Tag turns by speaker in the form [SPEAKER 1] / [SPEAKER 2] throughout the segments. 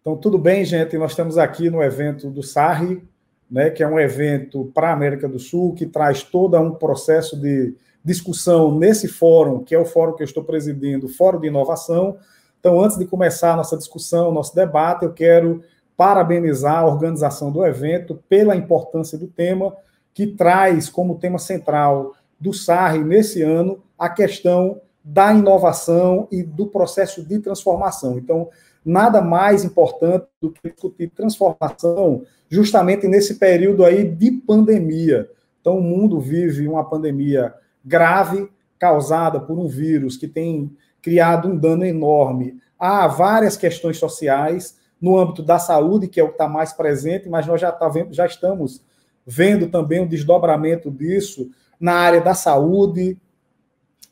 [SPEAKER 1] Então, tudo bem, gente? Nós estamos aqui no evento do SARRI, né, que é um evento para a América do Sul, que traz todo um processo de discussão nesse fórum, que é o fórum que eu estou presidindo, Fórum de Inovação. Então, antes de começar a nossa discussão, nosso debate, eu quero parabenizar a organização do evento pela importância do tema, que traz como tema central do SARRI nesse ano a questão da inovação e do processo de transformação. Então, nada mais importante do que discutir transformação justamente nesse período aí de pandemia. Então, o mundo vive uma pandemia grave, causada por um vírus que tem criado um dano enorme a várias questões sociais, no âmbito da saúde, que é o que está mais presente, mas nós já, tá vendo, já estamos vendo também um desdobramento disso na área da saúde,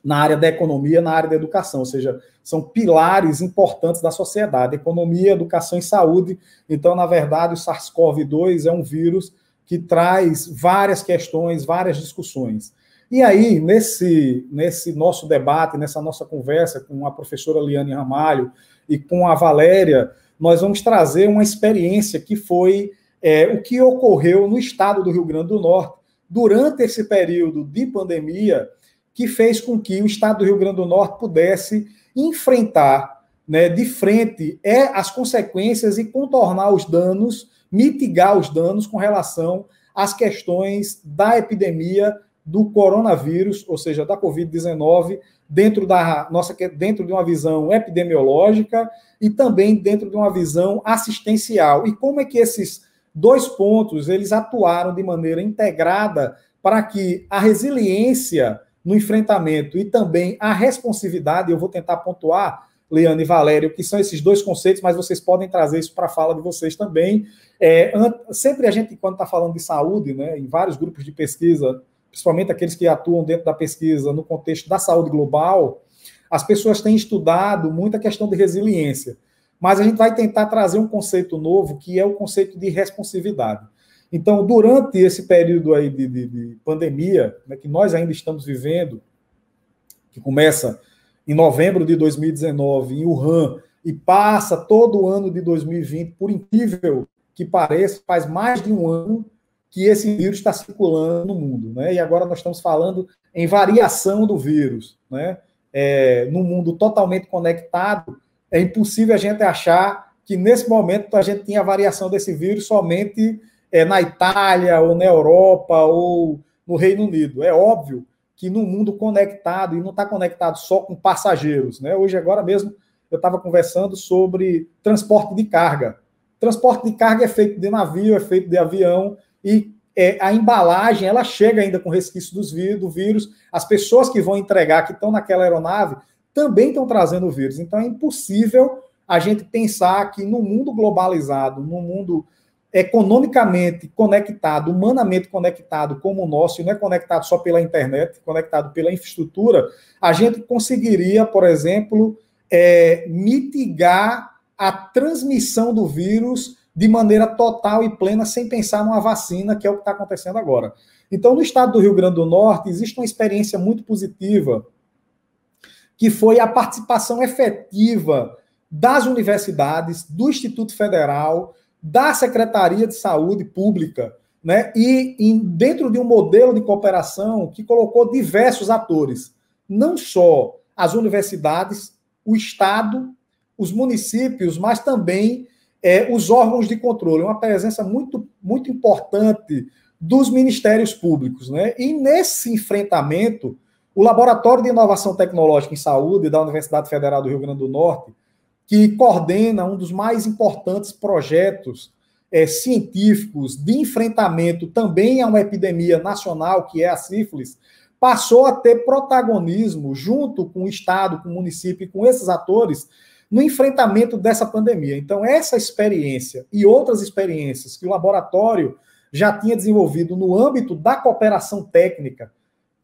[SPEAKER 1] na área da economia, na área da educação, ou seja, são pilares importantes da sociedade, economia, educação e saúde. Então, na verdade, o SARS-CoV-2 é um vírus que traz várias questões, várias discussões. E aí, nesse, nesse nosso debate, nessa nossa conversa com a professora Liane Ramalho e com a Valéria, nós vamos trazer uma experiência que foi é, o que ocorreu no estado do Rio Grande do Norte durante esse período de pandemia que fez com que o estado do Rio Grande do Norte pudesse enfrentar né, de frente é, as consequências e contornar os danos, mitigar os danos com relação às questões da epidemia do coronavírus, ou seja, da Covid-19, dentro da nossa dentro de uma visão epidemiológica e também dentro de uma visão assistencial. E como é que esses dois pontos eles atuaram de maneira integrada para que a resiliência no enfrentamento e também a responsividade, eu vou tentar pontuar, Leandro e Valério, que são esses dois conceitos, mas vocês podem trazer isso para a fala de vocês também. É, sempre a gente, quando está falando de saúde, né, em vários grupos de pesquisa, principalmente aqueles que atuam dentro da pesquisa no contexto da saúde global, as pessoas têm estudado muito a questão de resiliência. Mas a gente vai tentar trazer um conceito novo, que é o conceito de responsividade. Então, durante esse período aí de, de, de pandemia, né, que nós ainda estamos vivendo, que começa em novembro de 2019 em Wuhan e passa todo o ano de 2020, por incrível que pareça, faz mais de um ano que esse vírus está circulando no mundo, né? E agora nós estamos falando em variação do vírus, né? É, num mundo totalmente conectado, é impossível a gente achar que nesse momento a gente tinha variação desse vírus somente é, na Itália, ou na Europa, ou no Reino Unido. É óbvio que no mundo conectado, e não está conectado só com passageiros, né? Hoje, agora mesmo, eu estava conversando sobre transporte de carga. Transporte de carga é feito de navio, é feito de avião, e é, a embalagem ela chega ainda com resquício dos vírus, do vírus. As pessoas que vão entregar, que estão naquela aeronave, também estão trazendo o vírus. Então é impossível a gente pensar que no mundo globalizado, no mundo economicamente conectado, humanamente conectado como o nosso, e não é conectado só pela internet, conectado pela infraestrutura, a gente conseguiria, por exemplo, é, mitigar a transmissão do vírus de maneira total e plena, sem pensar numa vacina, que é o que está acontecendo agora. Então, no estado do Rio Grande do Norte, existe uma experiência muito positiva, que foi a participação efetiva das universidades, do Instituto Federal, da Secretaria de Saúde Pública, né? E em, dentro de um modelo de cooperação que colocou diversos atores, não só as universidades, o Estado, os municípios, mas também é, os órgãos de controle, uma presença muito, muito importante dos ministérios públicos. Né? E nesse enfrentamento, o Laboratório de Inovação Tecnológica em Saúde da Universidade Federal do Rio Grande do Norte que coordena um dos mais importantes projetos é, científicos de enfrentamento também a uma epidemia nacional, que é a sífilis, passou a ter protagonismo junto com o Estado, com o município e com esses atores no enfrentamento dessa pandemia. Então, essa experiência e outras experiências que o laboratório já tinha desenvolvido no âmbito da cooperação técnica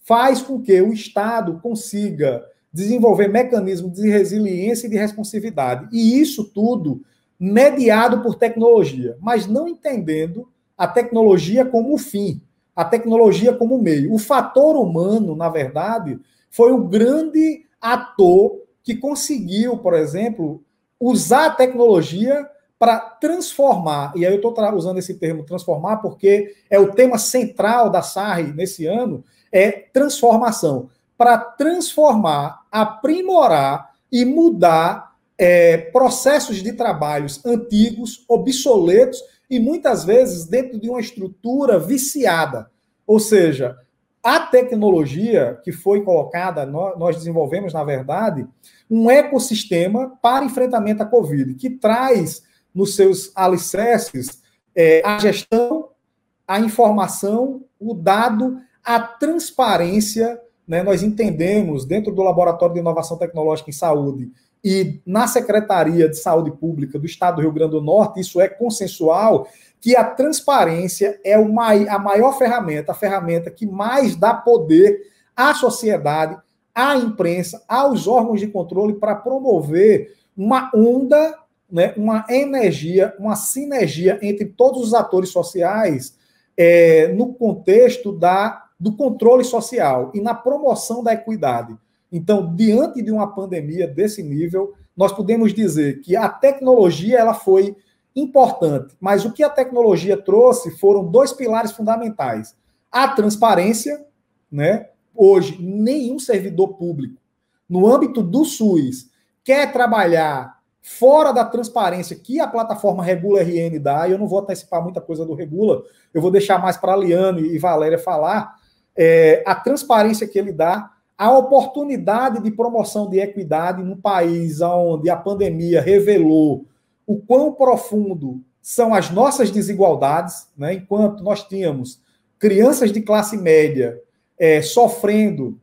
[SPEAKER 1] faz com que o Estado consiga desenvolver mecanismos de resiliência e de responsividade. E isso tudo mediado por tecnologia, mas não entendendo a tecnologia como fim, a tecnologia como meio. O fator humano, na verdade, foi o grande ator que conseguiu, por exemplo, usar a tecnologia para transformar, e aí eu estou usando esse termo transformar porque é o tema central da SARRE nesse ano, é transformação. Para transformar, aprimorar e mudar é, processos de trabalhos antigos, obsoletos e muitas vezes dentro de uma estrutura viciada. Ou seja, a tecnologia que foi colocada, nós desenvolvemos, na verdade, um ecossistema para enfrentamento à Covid, que traz nos seus alicerces é, a gestão, a informação, o dado, a transparência. Né? Nós entendemos, dentro do Laboratório de Inovação Tecnológica em Saúde e na Secretaria de Saúde Pública do Estado do Rio Grande do Norte, isso é consensual, que a transparência é a maior ferramenta, a ferramenta que mais dá poder à sociedade, à imprensa, aos órgãos de controle para promover uma onda né, uma energia, uma sinergia entre todos os atores sociais é, no contexto da, do controle social e na promoção da equidade. Então, diante de uma pandemia desse nível, nós podemos dizer que a tecnologia ela foi importante, mas o que a tecnologia trouxe foram dois pilares fundamentais: a transparência, né? Hoje, nenhum servidor público no âmbito do SUS quer trabalhar fora da transparência que a plataforma Regula RN dá, e eu não vou antecipar muita coisa do Regula, eu vou deixar mais para a Liane e Valéria falar, é, a transparência que ele dá, a oportunidade de promoção de equidade num país onde a pandemia revelou o quão profundo são as nossas desigualdades, né? enquanto nós tínhamos crianças de classe média é, sofrendo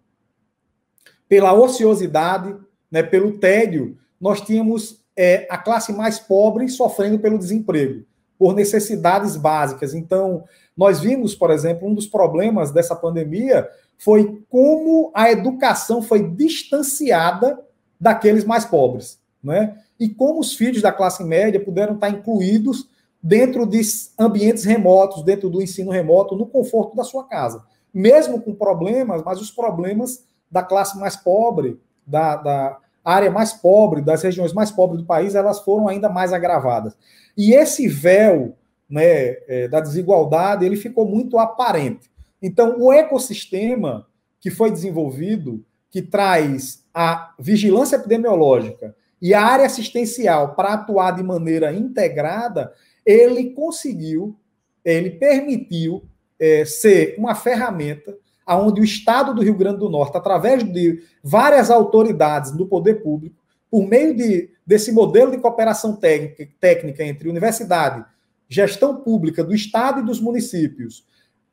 [SPEAKER 1] pela ociosidade, né, pelo tédio, nós tínhamos é, a classe mais pobre sofrendo pelo desemprego, por necessidades básicas. Então, nós vimos, por exemplo, um dos problemas dessa pandemia foi como a educação foi distanciada daqueles mais pobres, né? E como os filhos da classe média puderam estar incluídos dentro de ambientes remotos, dentro do ensino remoto, no conforto da sua casa. Mesmo com problemas, mas os problemas da classe mais pobre, da, da, área mais pobre, das regiões mais pobres do país, elas foram ainda mais agravadas. E esse véu né, é, da desigualdade, ele ficou muito aparente. Então, o ecossistema que foi desenvolvido, que traz a vigilância epidemiológica e a área assistencial para atuar de maneira integrada, ele conseguiu, ele permitiu é, ser uma ferramenta aonde o Estado do Rio Grande do Norte, através de várias autoridades do poder público, por meio de, desse modelo de cooperação técnica, técnica entre universidade, gestão pública do Estado e dos municípios,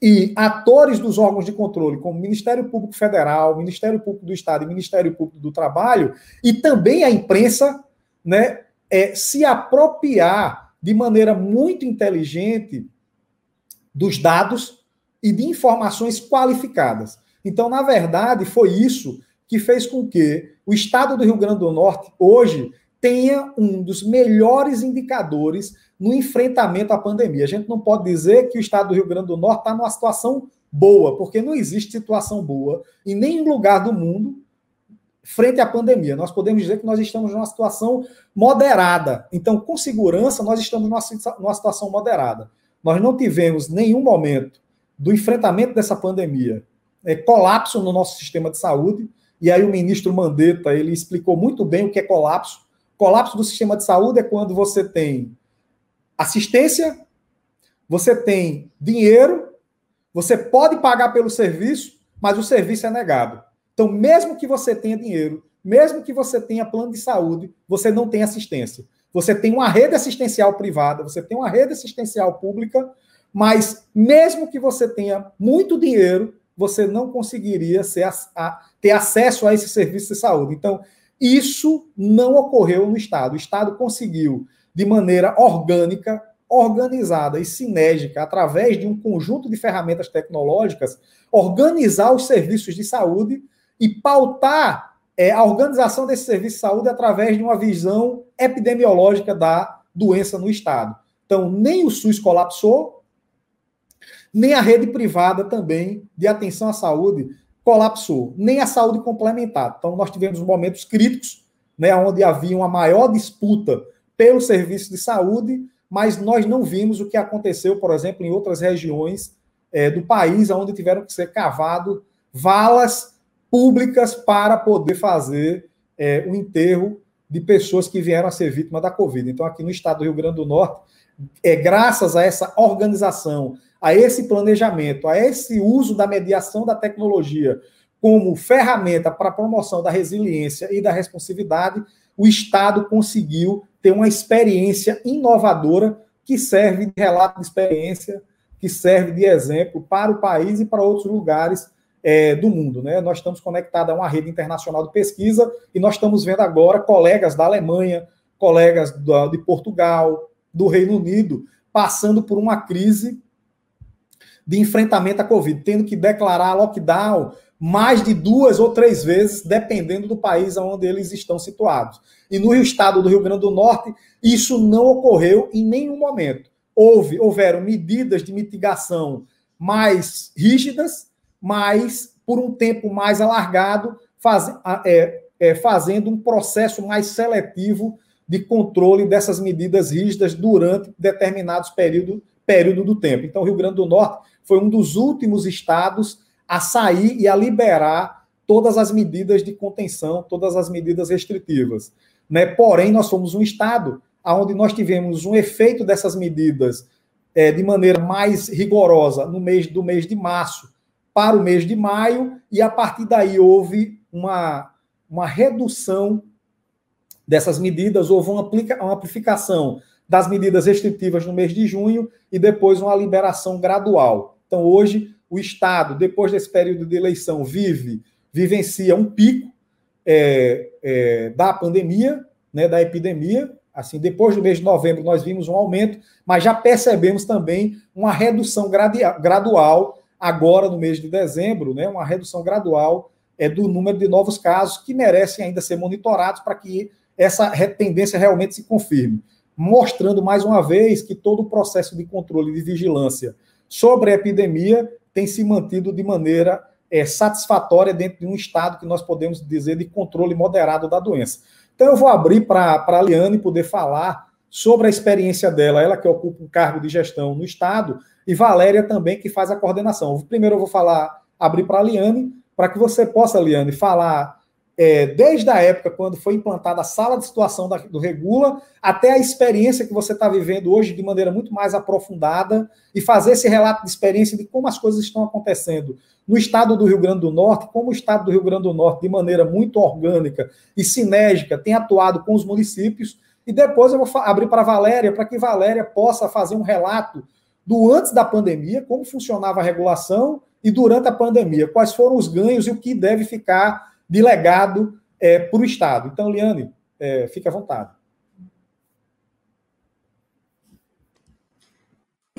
[SPEAKER 1] e atores dos órgãos de controle, como Ministério Público Federal, Ministério Público do Estado e Ministério Público do Trabalho, e também a imprensa, né, é, se apropriar de maneira muito inteligente dos dados e de informações qualificadas. Então, na verdade, foi isso que fez com que o estado do Rio Grande do Norte hoje tenha um dos melhores indicadores no enfrentamento à pandemia. A gente não pode dizer que o estado do Rio Grande do Norte está numa situação boa, porque não existe situação boa em nenhum lugar do mundo frente à pandemia. Nós podemos dizer que nós estamos numa situação moderada. Então, com segurança, nós estamos numa situação moderada. Nós não tivemos nenhum momento do enfrentamento dessa pandemia, é, colapso no nosso sistema de saúde. E aí o ministro Mandetta ele explicou muito bem o que é colapso. Colapso do sistema de saúde é quando você tem assistência, você tem dinheiro, você pode pagar pelo serviço, mas o serviço é negado. Então, mesmo que você tenha dinheiro, mesmo que você tenha plano de saúde, você não tem assistência. Você tem uma rede assistencial privada, você tem uma rede assistencial pública, mas mesmo que você tenha muito dinheiro, você não conseguiria ser a, ter acesso a esse serviço de saúde. Então, isso não ocorreu no Estado. O Estado conseguiu, de maneira orgânica, organizada e sinérgica, através de um conjunto de ferramentas tecnológicas, organizar os serviços de saúde e pautar é, a organização desse serviço de saúde através de uma visão epidemiológica da doença no Estado. Então, nem o SUS colapsou, nem a rede privada também de atenção à saúde colapsou, nem a saúde complementar. Então, nós tivemos momentos críticos, né, onde havia uma maior disputa pelo serviço de saúde, mas nós não vimos o que aconteceu, por exemplo, em outras regiões é, do país, onde tiveram que ser cavados valas públicas para poder fazer é, o enterro de pessoas que vieram a ser vítimas da Covid. Então, aqui no estado do Rio Grande do Norte, é graças a essa organização, a esse planejamento, a esse uso da mediação da tecnologia como ferramenta para a promoção da resiliência e da responsividade, o Estado conseguiu ter uma experiência inovadora que serve de relato de experiência, que serve de exemplo para o país e para outros lugares é, do mundo. Né? Nós estamos conectados a uma rede internacional de pesquisa e nós estamos vendo agora colegas da Alemanha, colegas da, de Portugal, do Reino Unido, passando por uma crise de enfrentamento à Covid, tendo que declarar lockdown mais de duas ou três vezes, dependendo do país onde eles estão situados. E no estado do Rio Grande do Norte, isso não ocorreu em nenhum momento. Houve, houveram medidas de mitigação mais rígidas, mas por um tempo mais alargado, faz, é, é, fazendo um processo mais seletivo de controle dessas medidas rígidas durante determinados períodos período do tempo. Então, o Rio Grande do Norte foi um dos últimos estados a sair e a liberar todas as medidas de contenção, todas as medidas restritivas. Né? Porém, nós fomos um estado onde nós tivemos um efeito dessas medidas é, de maneira mais rigorosa no mês do mês de março para o mês de maio, e a partir daí houve uma, uma redução dessas medidas, houve uma, aplica, uma amplificação das medidas restritivas no mês de junho e depois uma liberação gradual. Então, hoje, o Estado, depois desse período de eleição, vive, vivencia um pico é, é, da pandemia, né, da epidemia. Assim, depois do mês de novembro, nós vimos um aumento, mas já percebemos também uma redução gradual agora no mês de dezembro, né, uma redução gradual é, do número de novos casos que merecem ainda ser monitorados para que essa tendência realmente se confirme, mostrando mais uma vez que todo o processo de controle e de vigilância sobre a epidemia tem se mantido de maneira é, satisfatória dentro de um estado que nós podemos dizer de controle moderado da doença. Então, eu vou abrir para a Liane poder falar sobre a experiência dela, ela que ocupa um cargo de gestão no estado, e Valéria também, que faz a coordenação. Primeiro, eu vou falar, abrir para a Liane, para que você possa, Liane, falar é, desde a época quando foi implantada a sala de situação da, do Regula, até a experiência que você está vivendo hoje de maneira muito mais aprofundada e fazer esse relato de experiência de como as coisas estão acontecendo no estado do Rio Grande do Norte, como o estado do Rio Grande do Norte, de maneira muito orgânica e sinérgica, tem atuado com os municípios. E depois eu vou abrir para a Valéria, para que Valéria possa fazer um relato do antes da pandemia, como funcionava a regulação, e durante a pandemia, quais foram os ganhos e o que deve ficar de legado é, para o Estado. Então, Liane, é, fique à vontade.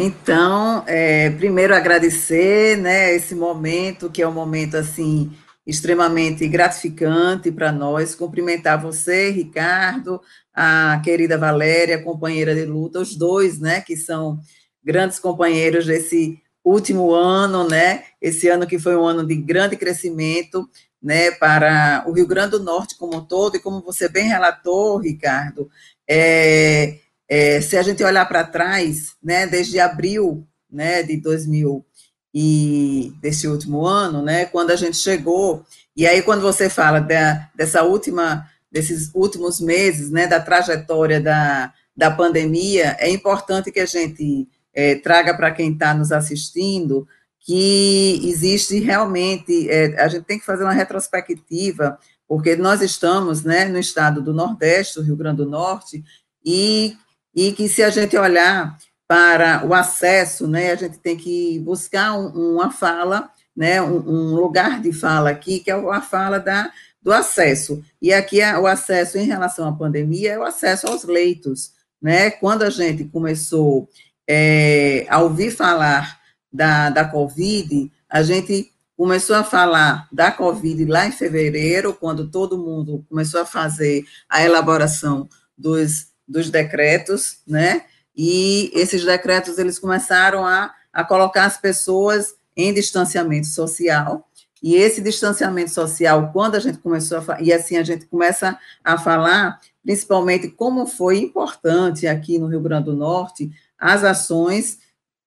[SPEAKER 2] Então, é, primeiro agradecer, né, esse momento, que é um momento, assim, extremamente gratificante para nós, cumprimentar você, Ricardo, a querida Valéria, companheira de luta, os dois, né, que são grandes companheiros desse último ano, né, esse ano que foi um ano de grande crescimento, né, para o Rio Grande do Norte como um todo, e como você bem relatou, Ricardo, é, é, se a gente olhar para trás, né, desde abril né, de 2000 e desse último ano, né, quando a gente chegou, e aí quando você fala da, dessa última, desses últimos meses, né, da trajetória da, da pandemia, é importante que a gente é, traga para quem está nos assistindo que existe realmente, é, a gente tem que fazer uma retrospectiva, porque nós estamos né, no estado do Nordeste, do Rio Grande do Norte, e, e que se a gente olhar para o acesso, né, a gente tem que buscar um, uma fala, né, um, um, lugar de fala aqui, que é a fala da, do acesso. E aqui é o acesso em relação à pandemia é o acesso aos leitos. Né? Quando a gente começou é, a ouvir falar da, da Covid, a gente começou a falar da Covid lá em fevereiro, quando todo mundo começou a fazer a elaboração dos, dos decretos, né? E esses decretos, eles começaram a, a colocar as pessoas em distanciamento social, e esse distanciamento social, quando a gente começou a e assim a gente começa a falar principalmente como foi importante aqui no Rio Grande do Norte as ações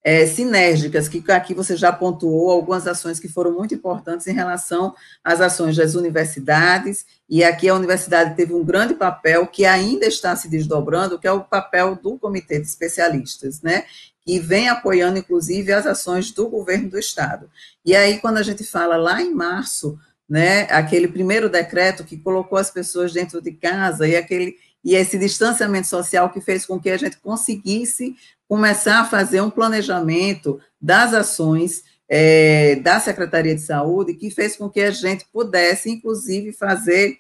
[SPEAKER 2] é, sinérgicas, que aqui você já pontuou algumas ações que foram muito importantes em relação às ações das universidades, e aqui a universidade teve um grande papel que ainda está se desdobrando, que é o papel do Comitê de Especialistas, né? Que vem apoiando, inclusive, as ações do governo do Estado. E aí, quando a gente fala lá em março, né, aquele primeiro decreto que colocou as pessoas dentro de casa e aquele e esse distanciamento social que fez com que a gente conseguisse começar a fazer um planejamento das ações é, da Secretaria de Saúde, que fez com que a gente pudesse, inclusive, fazer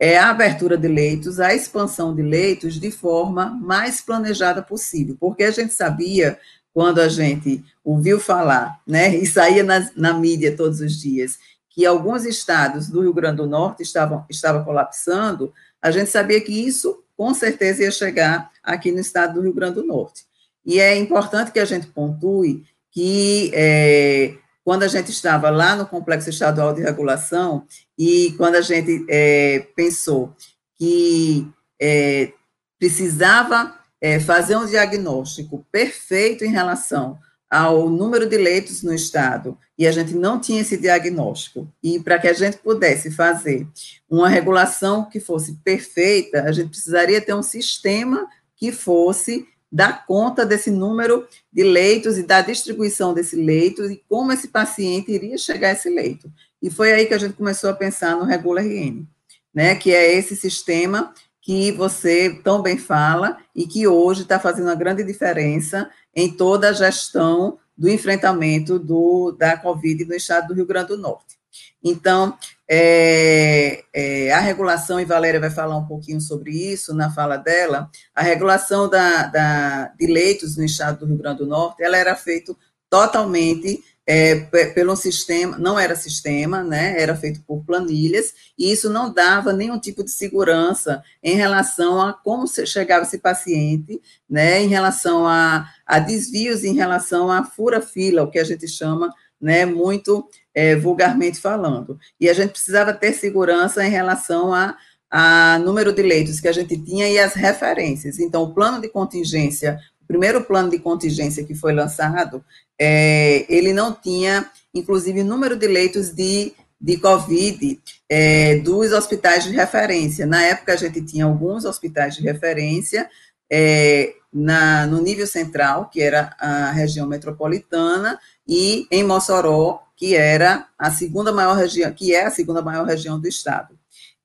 [SPEAKER 2] é, a abertura de leitos, a expansão de leitos de forma mais planejada possível, porque a gente sabia, quando a gente ouviu falar, né, e saía na, na mídia todos os dias, que alguns estados do Rio Grande do Norte estavam, estavam colapsando, a gente sabia que isso, com certeza, ia chegar aqui no estado do Rio Grande do Norte. E é importante que a gente pontue que é, quando a gente estava lá no Complexo Estadual de Regulação e quando a gente é, pensou que é, precisava é, fazer um diagnóstico perfeito em relação ao número de leitos no estado e a gente não tinha esse diagnóstico e para que a gente pudesse fazer uma regulação que fosse perfeita, a gente precisaria ter um sistema que fosse dar conta desse número de leitos e da distribuição desse leito e como esse paciente iria chegar a esse leito. E foi aí que a gente começou a pensar no Regula RN, né, que é esse sistema que você tão bem fala e que hoje está fazendo uma grande diferença em toda a gestão do enfrentamento do, da Covid no estado do Rio Grande do Norte. Então, é, é, a regulação, e Valéria vai falar um pouquinho sobre isso na fala dela, a regulação da, da, de leitos no estado do Rio Grande do Norte, ela era feita totalmente é, pelo sistema, não era sistema, né, era feito por planilhas, e isso não dava nenhum tipo de segurança em relação a como chegava esse paciente, né, em relação a, a desvios, em relação a fura-fila, o que a gente chama, né, muito é, vulgarmente falando. E a gente precisava ter segurança em relação a, a número de leitos que a gente tinha e as referências. Então, o plano de contingência, o primeiro plano de contingência que foi lançado, é, ele não tinha, inclusive, número de leitos de, de COVID é, dos hospitais de referência. Na época, a gente tinha alguns hospitais de referência, é, na, no nível central, que era a região metropolitana, e em Mossoró, que era a segunda maior região, que é a segunda maior região do estado.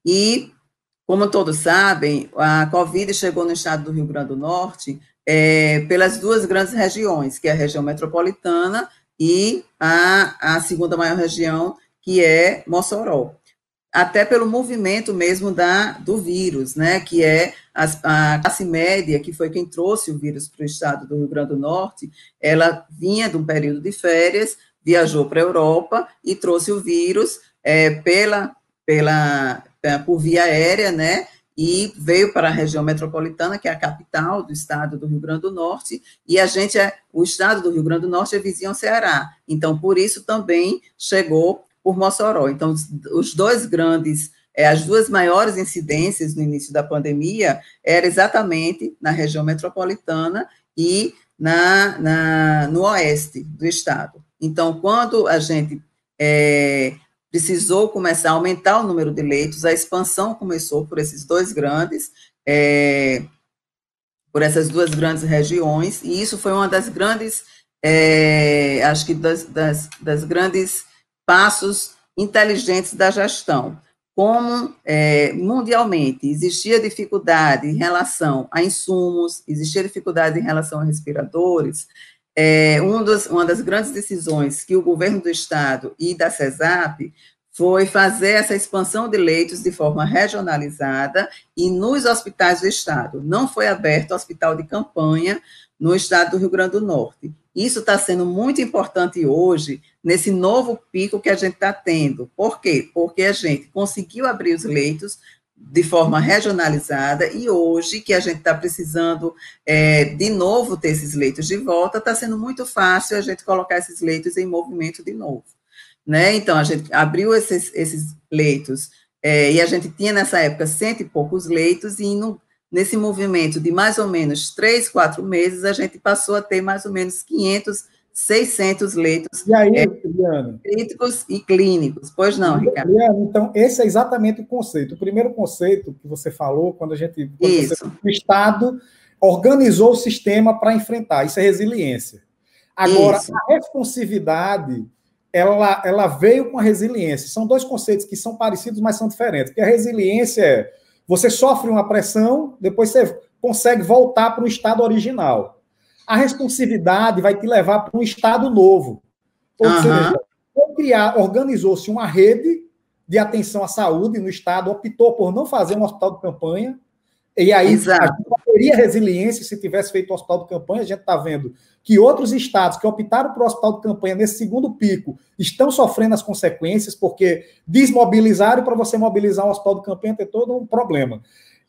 [SPEAKER 2] E, como todos sabem, a Covid chegou no estado do Rio Grande do Norte é, pelas duas grandes regiões, que é a região metropolitana e a, a segunda maior região, que é Mossoró. Até pelo movimento mesmo da, do vírus, né, que é a, a classe média, que foi quem trouxe o vírus para o estado do Rio Grande do Norte, ela vinha de um período de férias, viajou para a Europa e trouxe o vírus é, pela, pela, é, por via aérea, né? E veio para a região metropolitana, que é a capital do estado do Rio Grande do Norte, e a gente é, o estado do Rio Grande do Norte é vizinho ao Ceará. Então, por isso também chegou por Mossoró. Então, os dois grandes, é, as duas maiores incidências no início da pandemia era exatamente na região metropolitana e na, na, no oeste do estado. Então, quando a gente é, precisou começar a aumentar o número de leitos, a expansão começou por esses dois grandes, é, por essas duas grandes regiões, e isso foi uma das grandes, é, acho que das, das, das, grandes passos inteligentes da gestão. Como é, mundialmente existia dificuldade em relação a insumos, existia dificuldade em relação a respiradores, é, um dos, uma das grandes decisões que o governo do estado e da CESAP foi fazer essa expansão de leitos de forma regionalizada e nos hospitais do estado. Não foi aberto hospital de campanha no estado do Rio Grande do Norte. Isso está sendo muito importante hoje, nesse novo pico que a gente está tendo. Por quê? Porque a gente conseguiu abrir os leitos, de forma regionalizada, e hoje, que a gente está precisando é, de novo ter esses leitos de volta, está sendo muito fácil a gente colocar esses leitos em movimento de novo. Né? Então, a gente abriu esses, esses leitos é, e a gente tinha nessa época cento e poucos leitos, e no, nesse movimento de mais ou menos três, quatro meses, a gente passou a ter mais ou menos 500, 600 leitos.
[SPEAKER 1] E aí, é?
[SPEAKER 2] Críticos e clínicos. Pois não, Ricardo.
[SPEAKER 1] Liane, então, esse é exatamente o conceito. O primeiro conceito que você falou, quando a gente. Quando
[SPEAKER 2] Isso.
[SPEAKER 1] Você, o Estado organizou o sistema para enfrentar. Isso é resiliência. Agora, Isso. a responsividade ela, ela veio com a resiliência. São dois conceitos que são parecidos, mas são diferentes. Porque a resiliência é você sofre uma pressão, depois você consegue voltar para o estado original. A responsividade vai te levar para um estado novo. Ou uhum. seja, criar, organizou-se uma rede de atenção à saúde no estado, optou por não fazer um hospital de campanha, e aí Exato. Teria resiliência se tivesse feito o hospital de campanha. A gente está vendo que outros estados que optaram por hospital de campanha nesse segundo pico estão sofrendo as consequências, porque desmobilizaram para você mobilizar um hospital de campanha tem todo um problema.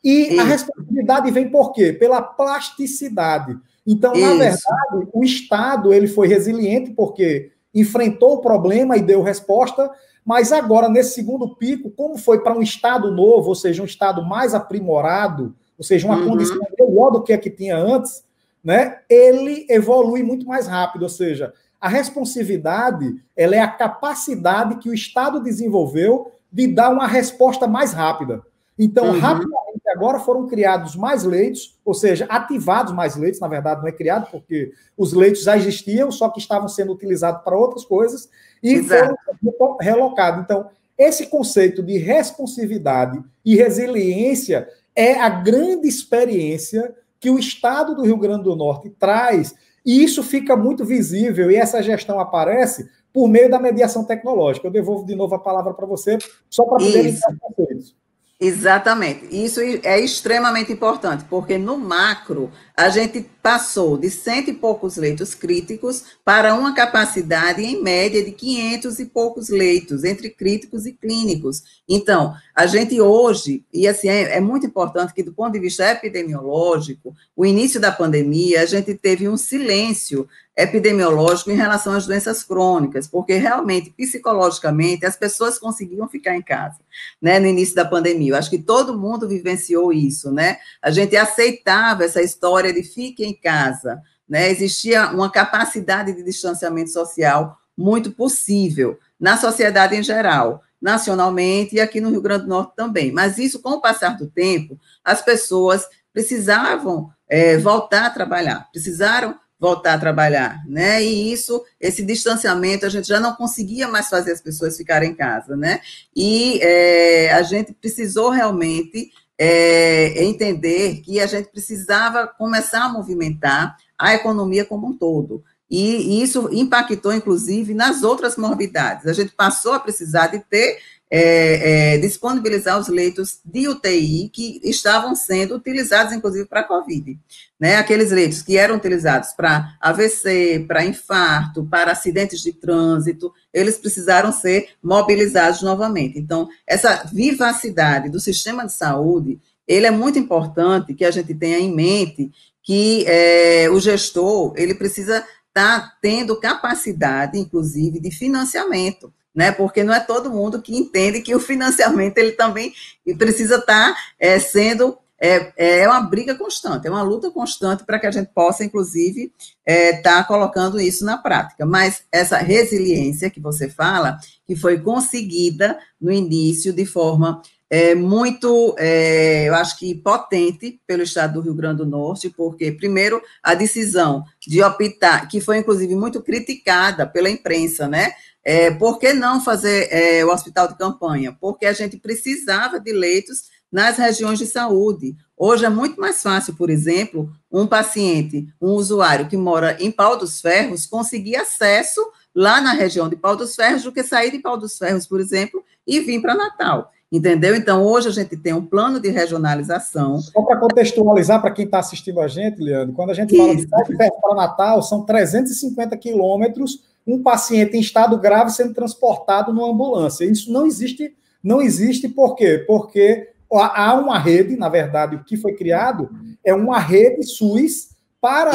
[SPEAKER 1] E Isso. a responsabilidade vem por quê? Pela plasticidade. Então, Isso. na verdade, o Estado ele foi resiliente porque enfrentou o problema e deu resposta, mas agora, nesse segundo pico, como foi para um Estado novo, ou seja, um Estado mais aprimorado, ou seja, uma uhum. condição melhor do que a que tinha antes, né, ele evolui muito mais rápido, ou seja, a responsividade ela é a capacidade que o Estado desenvolveu de dar uma resposta mais rápida. Então, uhum. rapidamente, agora foram criados mais leitos, ou seja, ativados mais leitos, na verdade, não é criado, porque os leitos já existiam, só que estavam sendo utilizados para outras coisas, e Exato. foram relocados. Então, esse conceito de responsividade e resiliência é a grande experiência que o Estado do Rio Grande do Norte traz, e isso fica muito visível, e essa gestão aparece por meio da mediação tecnológica. Eu devolvo de novo a palavra para você, só para poder entrar conceitos.
[SPEAKER 2] Exatamente. Isso é extremamente importante, porque no macro a gente passou de cento e poucos leitos críticos para uma capacidade em média de 500 e poucos leitos entre críticos e clínicos. Então, a gente hoje, e assim, é, é muito importante que do ponto de vista epidemiológico, o início da pandemia, a gente teve um silêncio epidemiológico em relação às doenças crônicas, porque realmente, psicologicamente, as pessoas conseguiam ficar em casa, né, no início da pandemia. Eu acho que todo mundo vivenciou isso, né? A gente aceitava essa história de fique em casa, né? Existia uma capacidade de distanciamento social muito possível na sociedade em geral, nacionalmente e aqui no Rio Grande do Norte também. Mas isso, com o passar do tempo, as pessoas precisavam é, voltar a trabalhar, precisaram voltar a trabalhar, né? E isso, esse distanciamento, a gente já não conseguia mais fazer as pessoas ficarem em casa, né? E é, a gente precisou realmente é, entender que a gente precisava começar a movimentar a economia como um todo. E, e isso impactou, inclusive, nas outras morbidades. A gente passou a precisar de ter é, é, disponibilizar os leitos de UTI que estavam sendo utilizados, inclusive, para a Covid. Né? Aqueles leitos que eram utilizados para AVC, para infarto, para acidentes de trânsito, eles precisaram ser mobilizados novamente. Então, essa vivacidade do sistema de saúde, ele é muito importante que a gente tenha em mente que é, o gestor, ele precisa estar tá tendo capacidade, inclusive, de financiamento né? Porque não é todo mundo que entende que o financiamento ele também precisa estar tá, é, sendo é, é uma briga constante, é uma luta constante para que a gente possa, inclusive, estar é, tá colocando isso na prática. Mas essa resiliência que você fala, que foi conseguida no início de forma é, muito, é, eu acho que potente pelo Estado do Rio Grande do Norte, porque, primeiro, a decisão de optar, que foi, inclusive, muito criticada pela imprensa, né? É, por que não fazer é, o hospital de campanha? Porque a gente precisava de leitos nas regiões de saúde. Hoje é muito mais fácil, por exemplo, um paciente, um usuário que mora em Pau dos Ferros, conseguir acesso lá na região de Pau dos Ferros do que sair de Pau dos Ferros, por exemplo, e vir para Natal. Entendeu? Então, hoje a gente tem um plano de regionalização.
[SPEAKER 1] Só para contextualizar para quem está assistindo a gente, Leandro, quando a gente fala Isso. de Ferro para Natal, são 350 quilômetros um paciente em estado grave sendo transportado numa ambulância. Isso não existe, não existe por quê? Porque há uma rede, na verdade, o que foi criado é uma rede SUS para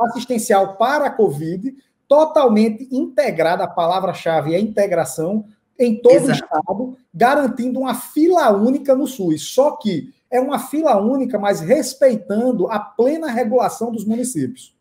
[SPEAKER 1] assistencial para a Covid, totalmente integrada, a palavra-chave é integração, em todo Exato. o estado, garantindo uma fila única no SUS. Só que é uma fila única, mas respeitando a plena regulação dos municípios.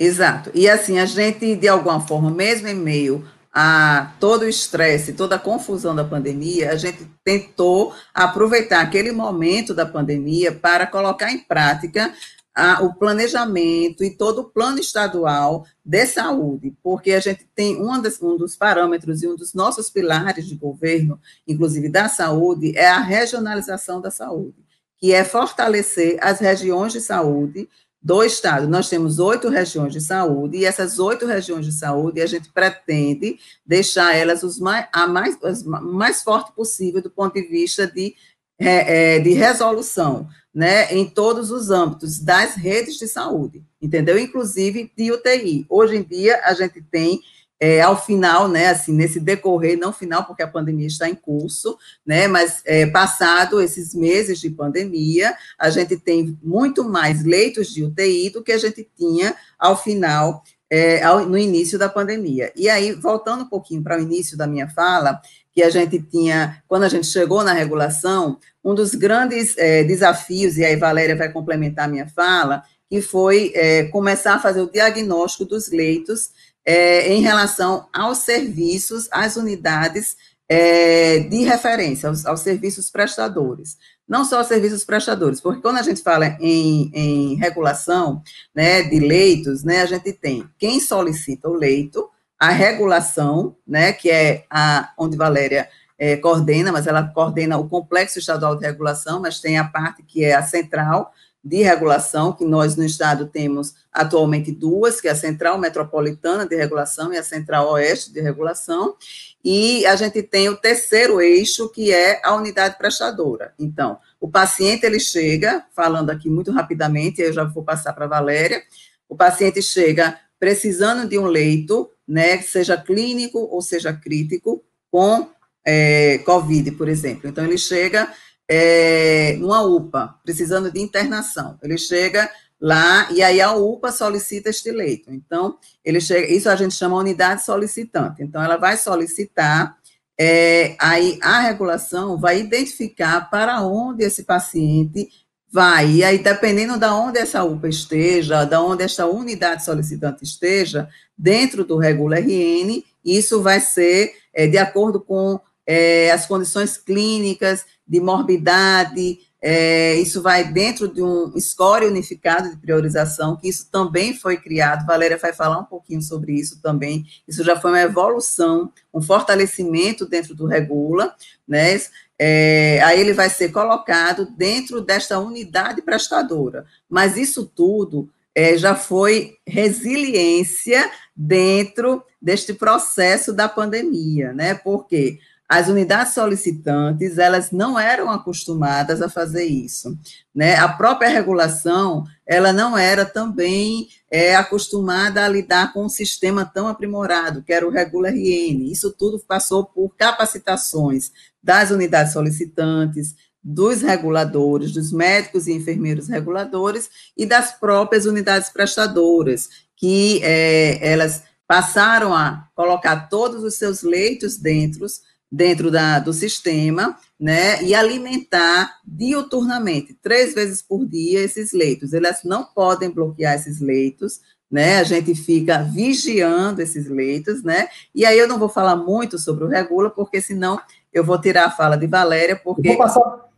[SPEAKER 2] Exato. E assim, a gente, de alguma forma, mesmo em meio a todo o estresse, toda a confusão da pandemia, a gente tentou aproveitar aquele momento da pandemia para colocar em prática a, o planejamento e todo o plano estadual de saúde, porque a gente tem um um dos parâmetros e um dos nossos pilares de governo, inclusive da saúde, é a regionalização da saúde, que é fortalecer as regiões de saúde do estado. Nós temos oito regiões de saúde, e essas oito regiões de saúde, a gente pretende deixar elas os mais, a mais, as mais forte possível do ponto de vista de, é, é, de resolução né, em todos os âmbitos das redes de saúde, entendeu? Inclusive de UTI. Hoje em dia, a gente tem, é, ao final, né, assim, nesse decorrer, não final, porque a pandemia está em curso, né, mas é, passado esses meses de pandemia, a gente tem muito mais leitos de UTI do que a gente tinha ao final é, ao, no início da pandemia. E aí, voltando um pouquinho para o início da minha fala, que a gente tinha, quando a gente chegou na regulação, um dos grandes é, desafios, e aí Valéria vai complementar a minha fala, que foi é, começar a fazer o diagnóstico dos leitos é, em relação aos serviços, às unidades é, de referência, aos, aos, serviços prestadores. Não só aos serviços prestadores, porque quando a gente fala em, em regulação né, de leitos, né, a gente tem quem solicita o leito, a regulação, né, que é a onde Valéria é, coordena, mas ela coordena o Complexo Estadual de Regulação, mas tem a parte que é a central de regulação, que nós no estado temos atualmente duas, que é a Central Metropolitana de Regulação e a Central Oeste de Regulação, e a gente tem o terceiro eixo, que é a unidade prestadora. Então, o paciente, ele chega, falando aqui muito rapidamente, eu já vou passar para a Valéria, o paciente chega precisando de um leito, né, seja clínico ou seja crítico, com é, Covid, por exemplo. Então, ele chega é, numa UPA, precisando de internação. Ele chega lá e aí a UPA solicita este leito. Então, ele chega, isso a gente chama unidade solicitante. Então, ela vai solicitar, é, aí a regulação vai identificar para onde esse paciente vai. E aí, dependendo de onde essa UPA esteja, de onde essa unidade solicitante esteja, dentro do Regula RN, isso vai ser é, de acordo com é, as condições clínicas de morbidade, é, isso vai dentro de um score unificado de priorização, que isso também foi criado, Valéria vai falar um pouquinho sobre isso também, isso já foi uma evolução, um fortalecimento dentro do Regula, né, é, aí ele vai ser colocado dentro desta unidade prestadora, mas isso tudo é, já foi resiliência dentro deste processo da pandemia, né, porque as unidades solicitantes, elas não eram acostumadas a fazer isso, né? A própria regulação, ela não era também é, acostumada a lidar com um sistema tão aprimorado, que era o Regula RN. Isso tudo passou por capacitações das unidades solicitantes, dos reguladores, dos médicos e enfermeiros reguladores e das próprias unidades prestadoras, que é, elas passaram a colocar todos os seus leitos dentro dentro da, do sistema, né, e alimentar diuturnamente, três vezes por dia, esses leitos. Elas não podem bloquear esses leitos, né, a gente fica vigiando esses leitos, né, e aí eu não vou falar muito sobre o Regula, porque senão eu vou tirar a fala de Valéria, porque... passar...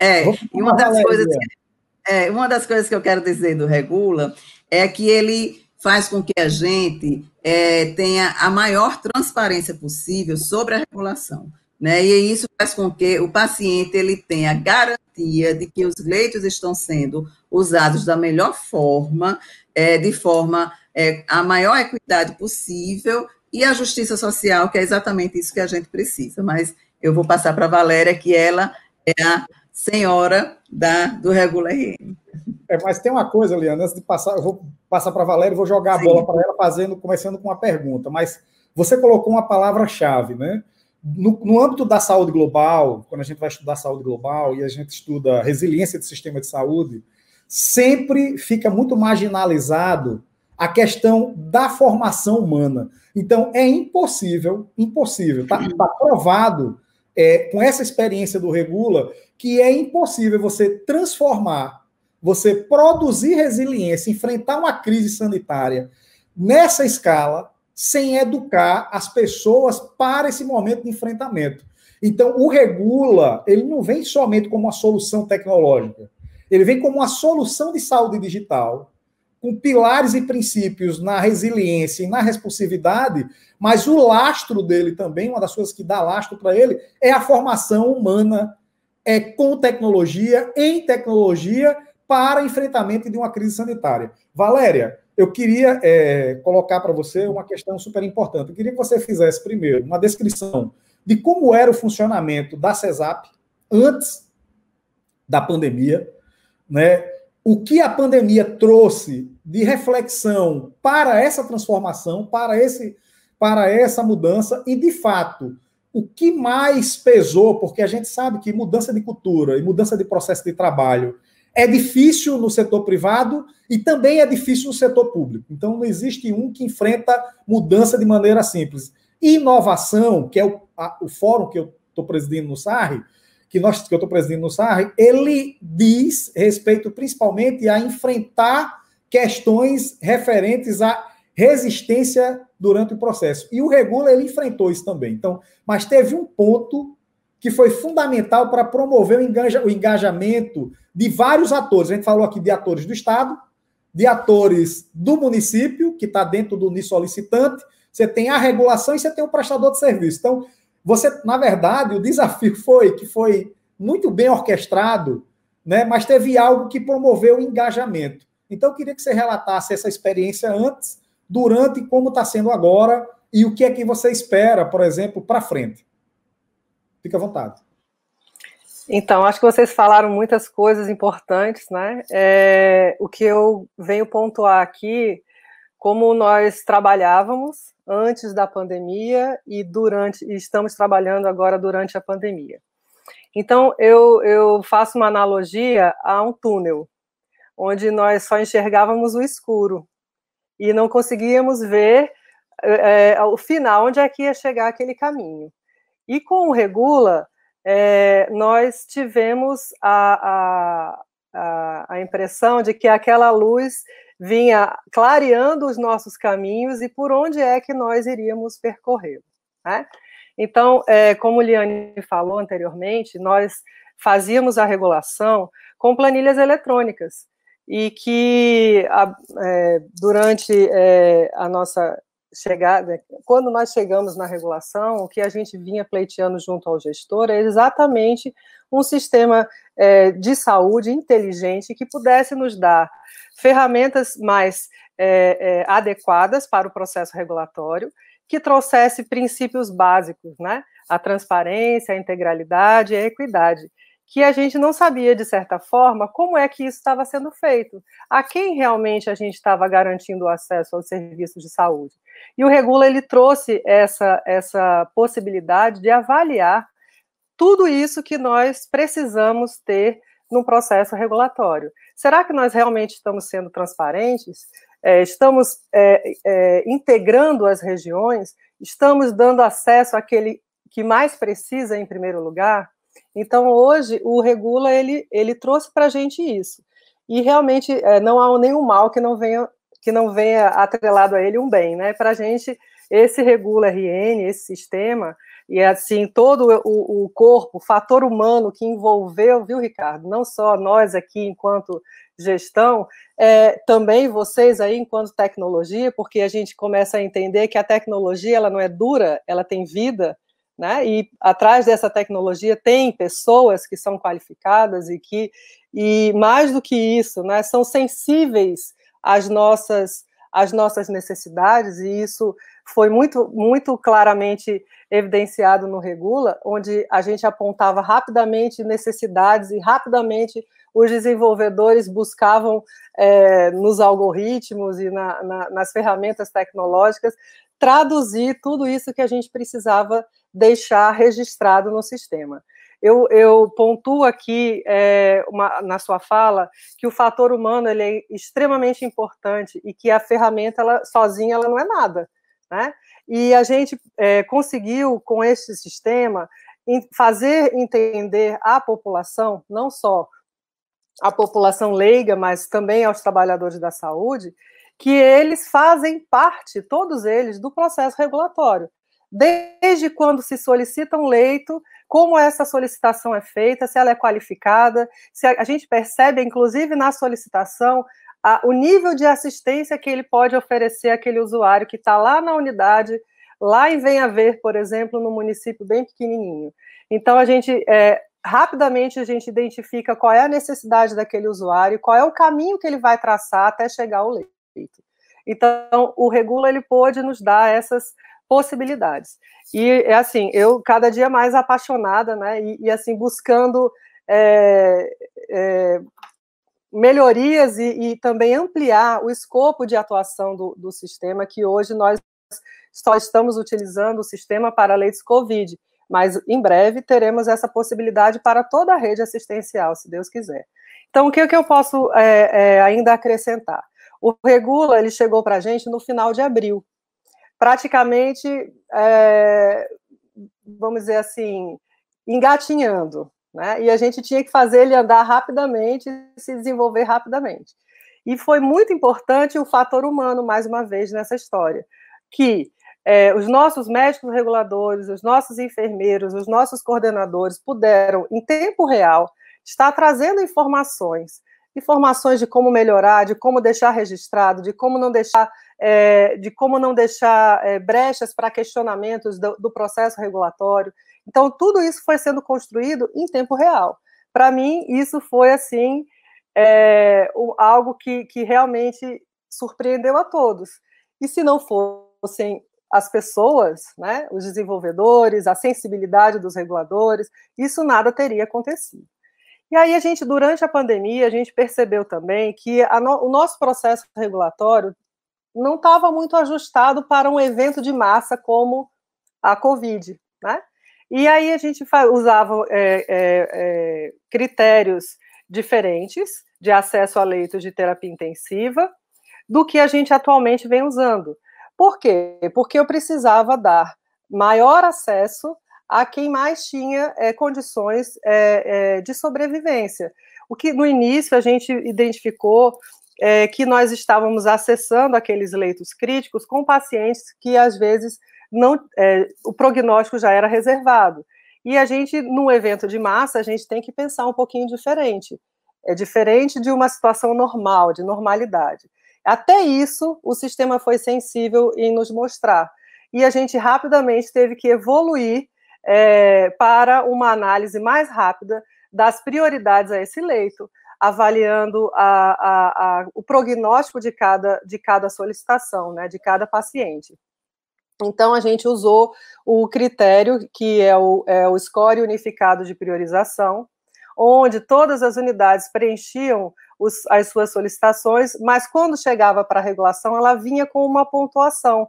[SPEAKER 2] É, e uma das, coisas que, é, uma das coisas que eu quero dizer do Regula é que ele faz com que a gente é, tenha a maior transparência possível sobre a regulação. Né? E isso faz com que o paciente ele tenha garantia de que os leitos estão sendo usados da melhor forma, é, de forma é, a maior equidade possível e a justiça social, que é exatamente isso que a gente precisa. Mas eu vou passar para a Valéria, que ela é a senhora da, do Regula RN.
[SPEAKER 1] É, mas tem uma coisa, Liana, antes de passar, eu vou passar para a Valéria e vou jogar a Sim. bola para ela, fazendo, começando com uma pergunta. Mas você colocou uma palavra-chave, né? No, no, âmbito da saúde global, quando a gente vai estudar saúde global e a gente estuda resiliência do sistema de saúde, sempre fica muito marginalizado a questão da formação humana. Então, é impossível, impossível, está tá provado é, com essa experiência do Regula que é impossível você transformar, você produzir resiliência, enfrentar uma crise sanitária nessa escala, sem educar as pessoas para esse momento de enfrentamento. Então, o Regula, ele não vem somente como uma solução tecnológica, ele vem como uma solução de saúde digital, com pilares e princípios na resiliência e na responsividade, mas o lastro dele também, uma das coisas que dá lastro para ele, é a formação humana é, com tecnologia, em tecnologia, para enfrentamento de uma crise sanitária. Valéria, eu queria é, colocar para você uma questão super importante. Eu queria que você fizesse primeiro uma descrição de como era o funcionamento da CESAP antes da pandemia, né? o que a pandemia trouxe de reflexão para essa transformação, para esse para essa mudança e de fato, o que mais pesou, porque a gente sabe que mudança de cultura e mudança de processo de trabalho é difícil no setor privado e também é difícil no setor público. Então não existe um que enfrenta mudança de maneira simples. Inovação, que é o, a, o fórum que eu estou presidindo no SARRE, que, nós, que eu estou presidindo no SARRE, ele diz respeito principalmente a enfrentar questões referentes à resistência durante o processo. E o Regula, ele enfrentou isso também. Então, mas teve um ponto que foi fundamental para promover o, engaja, o engajamento de vários atores. A gente falou aqui de atores do Estado, de atores do município, que está dentro do NIS solicitante, você tem a regulação e você tem o prestador de serviço. Então, você, na verdade, o desafio foi que foi muito bem orquestrado, né, mas teve algo que promoveu o engajamento. Então, eu queria que você relatasse essa experiência antes, durante e como está sendo agora, e o que é que você espera, por exemplo, para frente. Fique à vontade.
[SPEAKER 3] Então, acho que vocês falaram muitas coisas importantes, né? É, o que eu venho pontuar aqui, como nós trabalhávamos antes da pandemia e durante e estamos trabalhando agora durante a pandemia. Então eu, eu faço uma analogia a um túnel, onde nós só enxergávamos o escuro e não conseguíamos ver é, é o final, onde é que ia chegar aquele caminho. E com o Regula, é, nós tivemos a, a, a, impressão de que aquela luz vinha clareando os nossos caminhos e por onde é que nós iríamos percorrer. Né? Então, é, como Liane falou anteriormente, nós fazíamos a regulação com planilhas eletrônicas e que a, é, durante é, a nossa chegada, quando nós chegamos na regulação, o que a gente vinha pleiteando junto ao gestor é exatamente um sistema é, de saúde inteligente que pudesse nos dar ferramentas mais é, é, adequadas para o processo regulatório, que trouxesse princípios básicos, né? A transparência, a integralidade e a equidade, que a gente não sabia, de certa forma, como é que isso estava sendo feito, a quem realmente a gente estava garantindo o acesso aos serviços de saúde. E o Regula, ele trouxe essa, essa possibilidade de avaliar tudo isso que nós precisamos ter num processo regulatório. Será que nós realmente estamos sendo transparentes? É, estamos é, é, integrando as regiões? Estamos dando acesso àquele que mais precisa em primeiro lugar? Então, hoje, o Regula, ele, ele trouxe para a gente isso. E realmente é, não há nenhum mal que não venha que não venha atrelado a ele um bem, né? Para a gente, esse Regula RN, esse sistema, e assim, todo o, o corpo, o fator humano que envolveu, viu, Ricardo? Não só nós aqui enquanto gestão, é, também vocês aí enquanto tecnologia, porque a gente começa a entender que a tecnologia ela não é dura, ela tem vida, né? E atrás dessa tecnologia tem pessoas que são qualificadas e que, e mais do que isso, né, são sensíveis às nossas às nossas necessidades e isso foi muito muito claramente evidenciado no Regula, onde a gente apontava rapidamente necessidades e rapidamente os desenvolvedores buscavam é, nos algoritmos e na, na, nas ferramentas tecnológicas traduzir tudo isso que a gente precisava deixar registrado no sistema. Eu, eu pontuo aqui é, uma, na sua fala que o fator humano ele é extremamente importante e que a ferramenta ela, sozinha ela não é nada, né? E a gente é, conseguiu com este sistema fazer entender à população, não só a população leiga, mas também aos trabalhadores da saúde, que eles fazem parte, todos eles, do processo regulatório. Desde quando se solicita um leito, como essa solicitação é feita, se ela é qualificada, se a, a gente percebe, inclusive na solicitação, a, o nível de assistência que ele pode oferecer àquele usuário que está lá na unidade, lá em Venha Ver, por exemplo, no município bem pequenininho. Então, a gente, é, rapidamente, a gente identifica qual é a necessidade daquele usuário, qual é o caminho que ele vai traçar até chegar ao leito. Então, o Regula, ele pôde nos dar essas possibilidades. E, é assim, eu cada dia mais apaixonada, né, e, e assim, buscando é, é, melhorias e, e, também ampliar o escopo de atuação do, do sistema, que hoje nós só estamos utilizando o sistema para leitos COVID, mas em breve teremos essa possibilidade para toda a rede assistencial, se Deus quiser. Então, o que, que eu posso é, é, ainda acrescentar? O Regula ele chegou para a gente no final de abril, praticamente, é, vamos dizer assim, engatinhando, né? E a gente tinha que fazer ele andar rapidamente, se desenvolver rapidamente. E foi muito importante o fator humano, mais uma vez, nessa história, que é, os nossos médicos reguladores, os nossos enfermeiros, os nossos coordenadores puderam, em tempo real, estar trazendo informações, informações de como melhorar, de como deixar registrado, de como não deixar, é, de como não deixar é, brechas para questionamentos do, do, processo regulatório. Então, tudo isso foi sendo construído em tempo real. Para mim, isso foi assim é, algo que, que realmente surpreendeu a todos. E se não fossem as pessoas, né, os desenvolvedores, a sensibilidade dos reguladores, isso nada teria acontecido. E aí a gente, durante a pandemia, a gente percebeu também que no, o nosso processo regulatório não estava muito ajustado para um evento de massa como a Covid, né? E aí a gente usava é, é, é, critérios diferentes de acesso a leitos de terapia intensiva do que a gente atualmente vem usando. Por quê? Porque eu precisava dar maior acesso a quem mais tinha é, condições é, é, de sobrevivência. O que no início a gente identificou é, que nós estávamos acessando aqueles leitos críticos com pacientes que às vezes não, é, o prognóstico já era reservado. E a gente, num evento de massa, a gente tem que pensar um pouquinho diferente. É diferente de uma situação normal, de normalidade. Até isso, o sistema foi sensível em nos mostrar. E a gente rapidamente teve que evoluir é, para uma análise mais rápida das prioridades a esse leito, avaliando a, a, a, o prognóstico de cada, de cada solicitação, né, de cada paciente. Então, a gente usou o critério, que é o, é o score unificado de priorização, onde todas as unidades preenchiam os, as suas solicitações, mas quando chegava para a regulação, ela vinha com uma pontuação,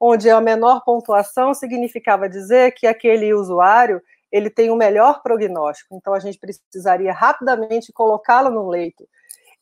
[SPEAKER 3] onde a menor pontuação significava dizer que aquele usuário ele tem o um melhor prognóstico, então a gente precisaria rapidamente colocá-lo no leito.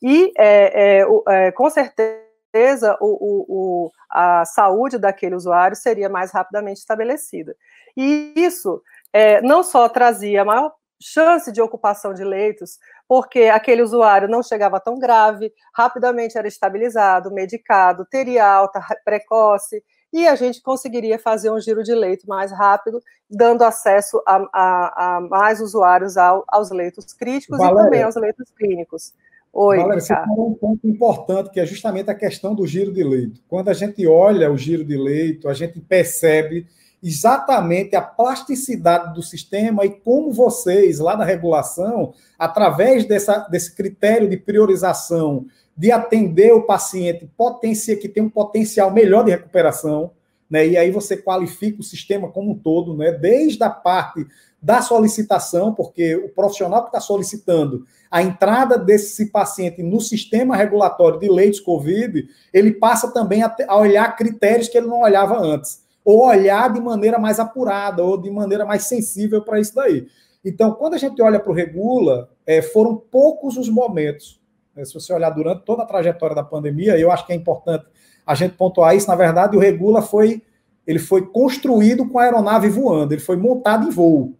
[SPEAKER 3] E, é, é, é, com certeza, o, o, a saúde daquele usuário seria mais rapidamente estabelecida. E isso é, não só trazia maior chance de ocupação de leitos, porque aquele usuário não chegava tão grave, rapidamente era estabilizado, medicado, teria alta precoce, e a gente conseguiria fazer um giro de leito mais rápido, dando acesso a, a, a mais usuários ao, aos leitos críticos Valéria, e também aos leitos clínicos.
[SPEAKER 1] Oi, Valéria, você falou um ponto importante, que é justamente a questão do giro de leito. Quando a gente olha o giro de leito, a gente percebe exatamente a plasticidade do sistema e como vocês, lá na regulação, através dessa, desse critério de priorização, de atender o paciente potencia, que tem um potencial melhor de recuperação, né? e aí você qualifica o sistema como um todo, né? desde a parte da solicitação, porque o profissional que está solicitando a entrada desse paciente no sistema regulatório de leitos COVID, ele passa também a, a olhar critérios que ele não olhava antes ou olhar de maneira mais apurada, ou de maneira mais sensível para isso daí. Então, quando a gente olha para o Regula, é, foram poucos os momentos. Né? Se você olhar durante toda a trajetória da pandemia, eu acho que é importante a gente pontuar isso. Na verdade, o Regula foi ele foi construído com a aeronave voando, ele foi montado em voo.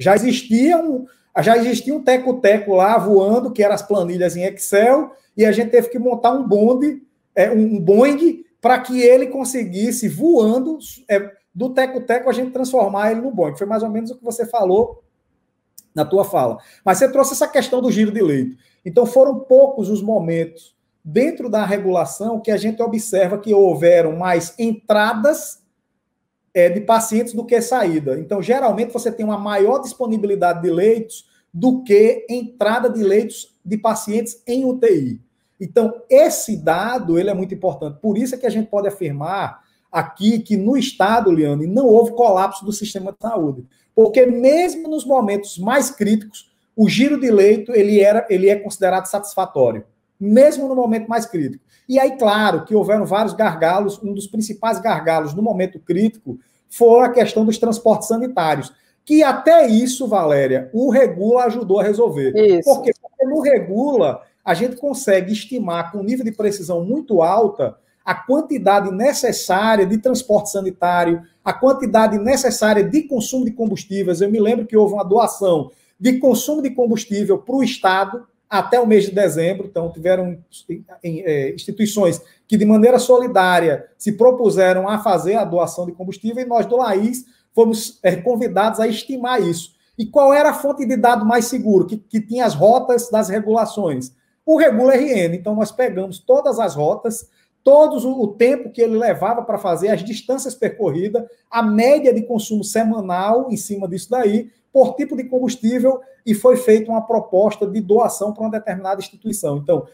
[SPEAKER 1] Já existia um, já existia um teco-teco lá voando, que eram as planilhas em Excel, e a gente teve que montar um bonde, é, um Boeing, para que ele conseguisse, voando, é, do teco-teco, a gente transformar ele no Boeing. Foi mais ou menos o que você falou na tua fala. Mas você trouxe essa questão do giro de leito. Então, foram poucos os momentos dentro da regulação que a gente observa que houveram mais entradas é, de pacientes do que saída. Então, geralmente, você tem uma maior disponibilidade de leitos do que entrada de leitos de pacientes em UTI. Então, esse dado ele é muito importante. Por isso é que a gente pode afirmar aqui que no estado, Liane, não houve colapso do sistema de saúde. Porque mesmo nos momentos mais críticos, o giro de leito ele, era, ele é considerado satisfatório, mesmo no momento mais crítico. E aí, claro, que houveram vários gargalos. Um dos principais gargalos no momento crítico foi a questão dos transportes sanitários. Que até isso, Valéria, o Regula ajudou a resolver. Isso. Porque, porque no Regula, a gente consegue estimar com um nível de precisão muito alta a quantidade necessária de transporte sanitário, a quantidade necessária de consumo de combustíveis. Eu me lembro que houve uma doação de consumo de combustível para o Estado até o mês de dezembro. Então, tiveram é, instituições que, de maneira solidária, se propuseram a fazer a doação de combustível e nós, do Laís, fomos é, convidados a estimar isso. E qual era a fonte de dado mais seguro, que, que tinha as rotas das regulações? O Regula RN. Então, nós pegamos todas as rotas, todos o, tempo que ele levava para fazer, as distâncias percorridas, a média de consumo semanal em cima disso daí, por tipo de combustível e foi feita uma proposta de doação para uma determinada instituição. Então,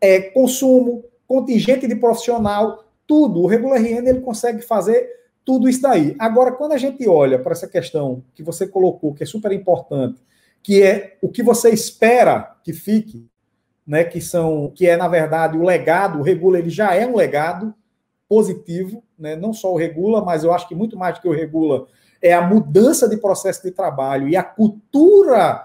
[SPEAKER 1] é consumo, contingente de profissional, tudo. O Regular RN ele consegue fazer tudo isso daí. Agora, quando a gente olha para essa questão que você colocou, que é super importante, que é o que você espera que fique, né, que são, que é na verdade o legado, o Regula ele já é um legado positivo, né, não só o Regula, mas eu acho que muito mais do que o Regula é a mudança de processo de trabalho e a cultura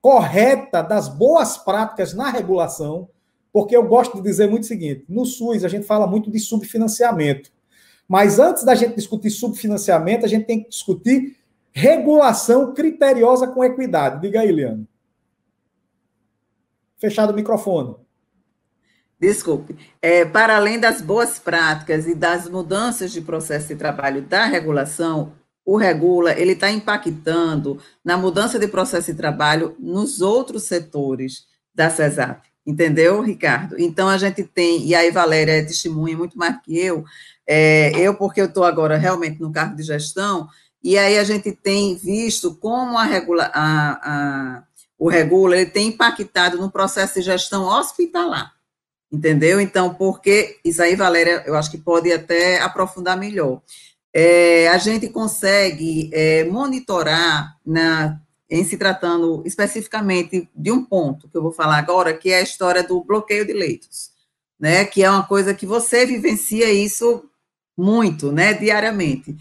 [SPEAKER 1] correta das boas práticas na regulação, porque eu gosto de dizer muito o seguinte: no SUS a gente fala muito de subfinanciamento. Mas antes da gente discutir subfinanciamento, a gente tem que discutir regulação criteriosa com equidade. Diga aí, Leandro. Fechado o microfone.
[SPEAKER 2] Desculpe. É, para além das boas práticas e das mudanças de processo de trabalho da regulação, o regula, ele está impactando na mudança de processo de trabalho nos outros setores da CESAP, entendeu, Ricardo? Então, a gente tem, e aí Valéria é testemunha muito mais que eu, é, eu porque eu estou agora realmente no cargo de gestão, e aí a gente tem visto como a regula, a, a, o regula ele tem impactado no processo de gestão hospitalar, entendeu? Então, porque, isso aí, Valéria, eu acho que pode até aprofundar melhor é, a gente consegue é, monitorar, na, em se tratando especificamente de um ponto que eu vou falar agora, que é a história do bloqueio de leitos, né? Que é uma coisa que você vivencia isso muito, né? Diariamente.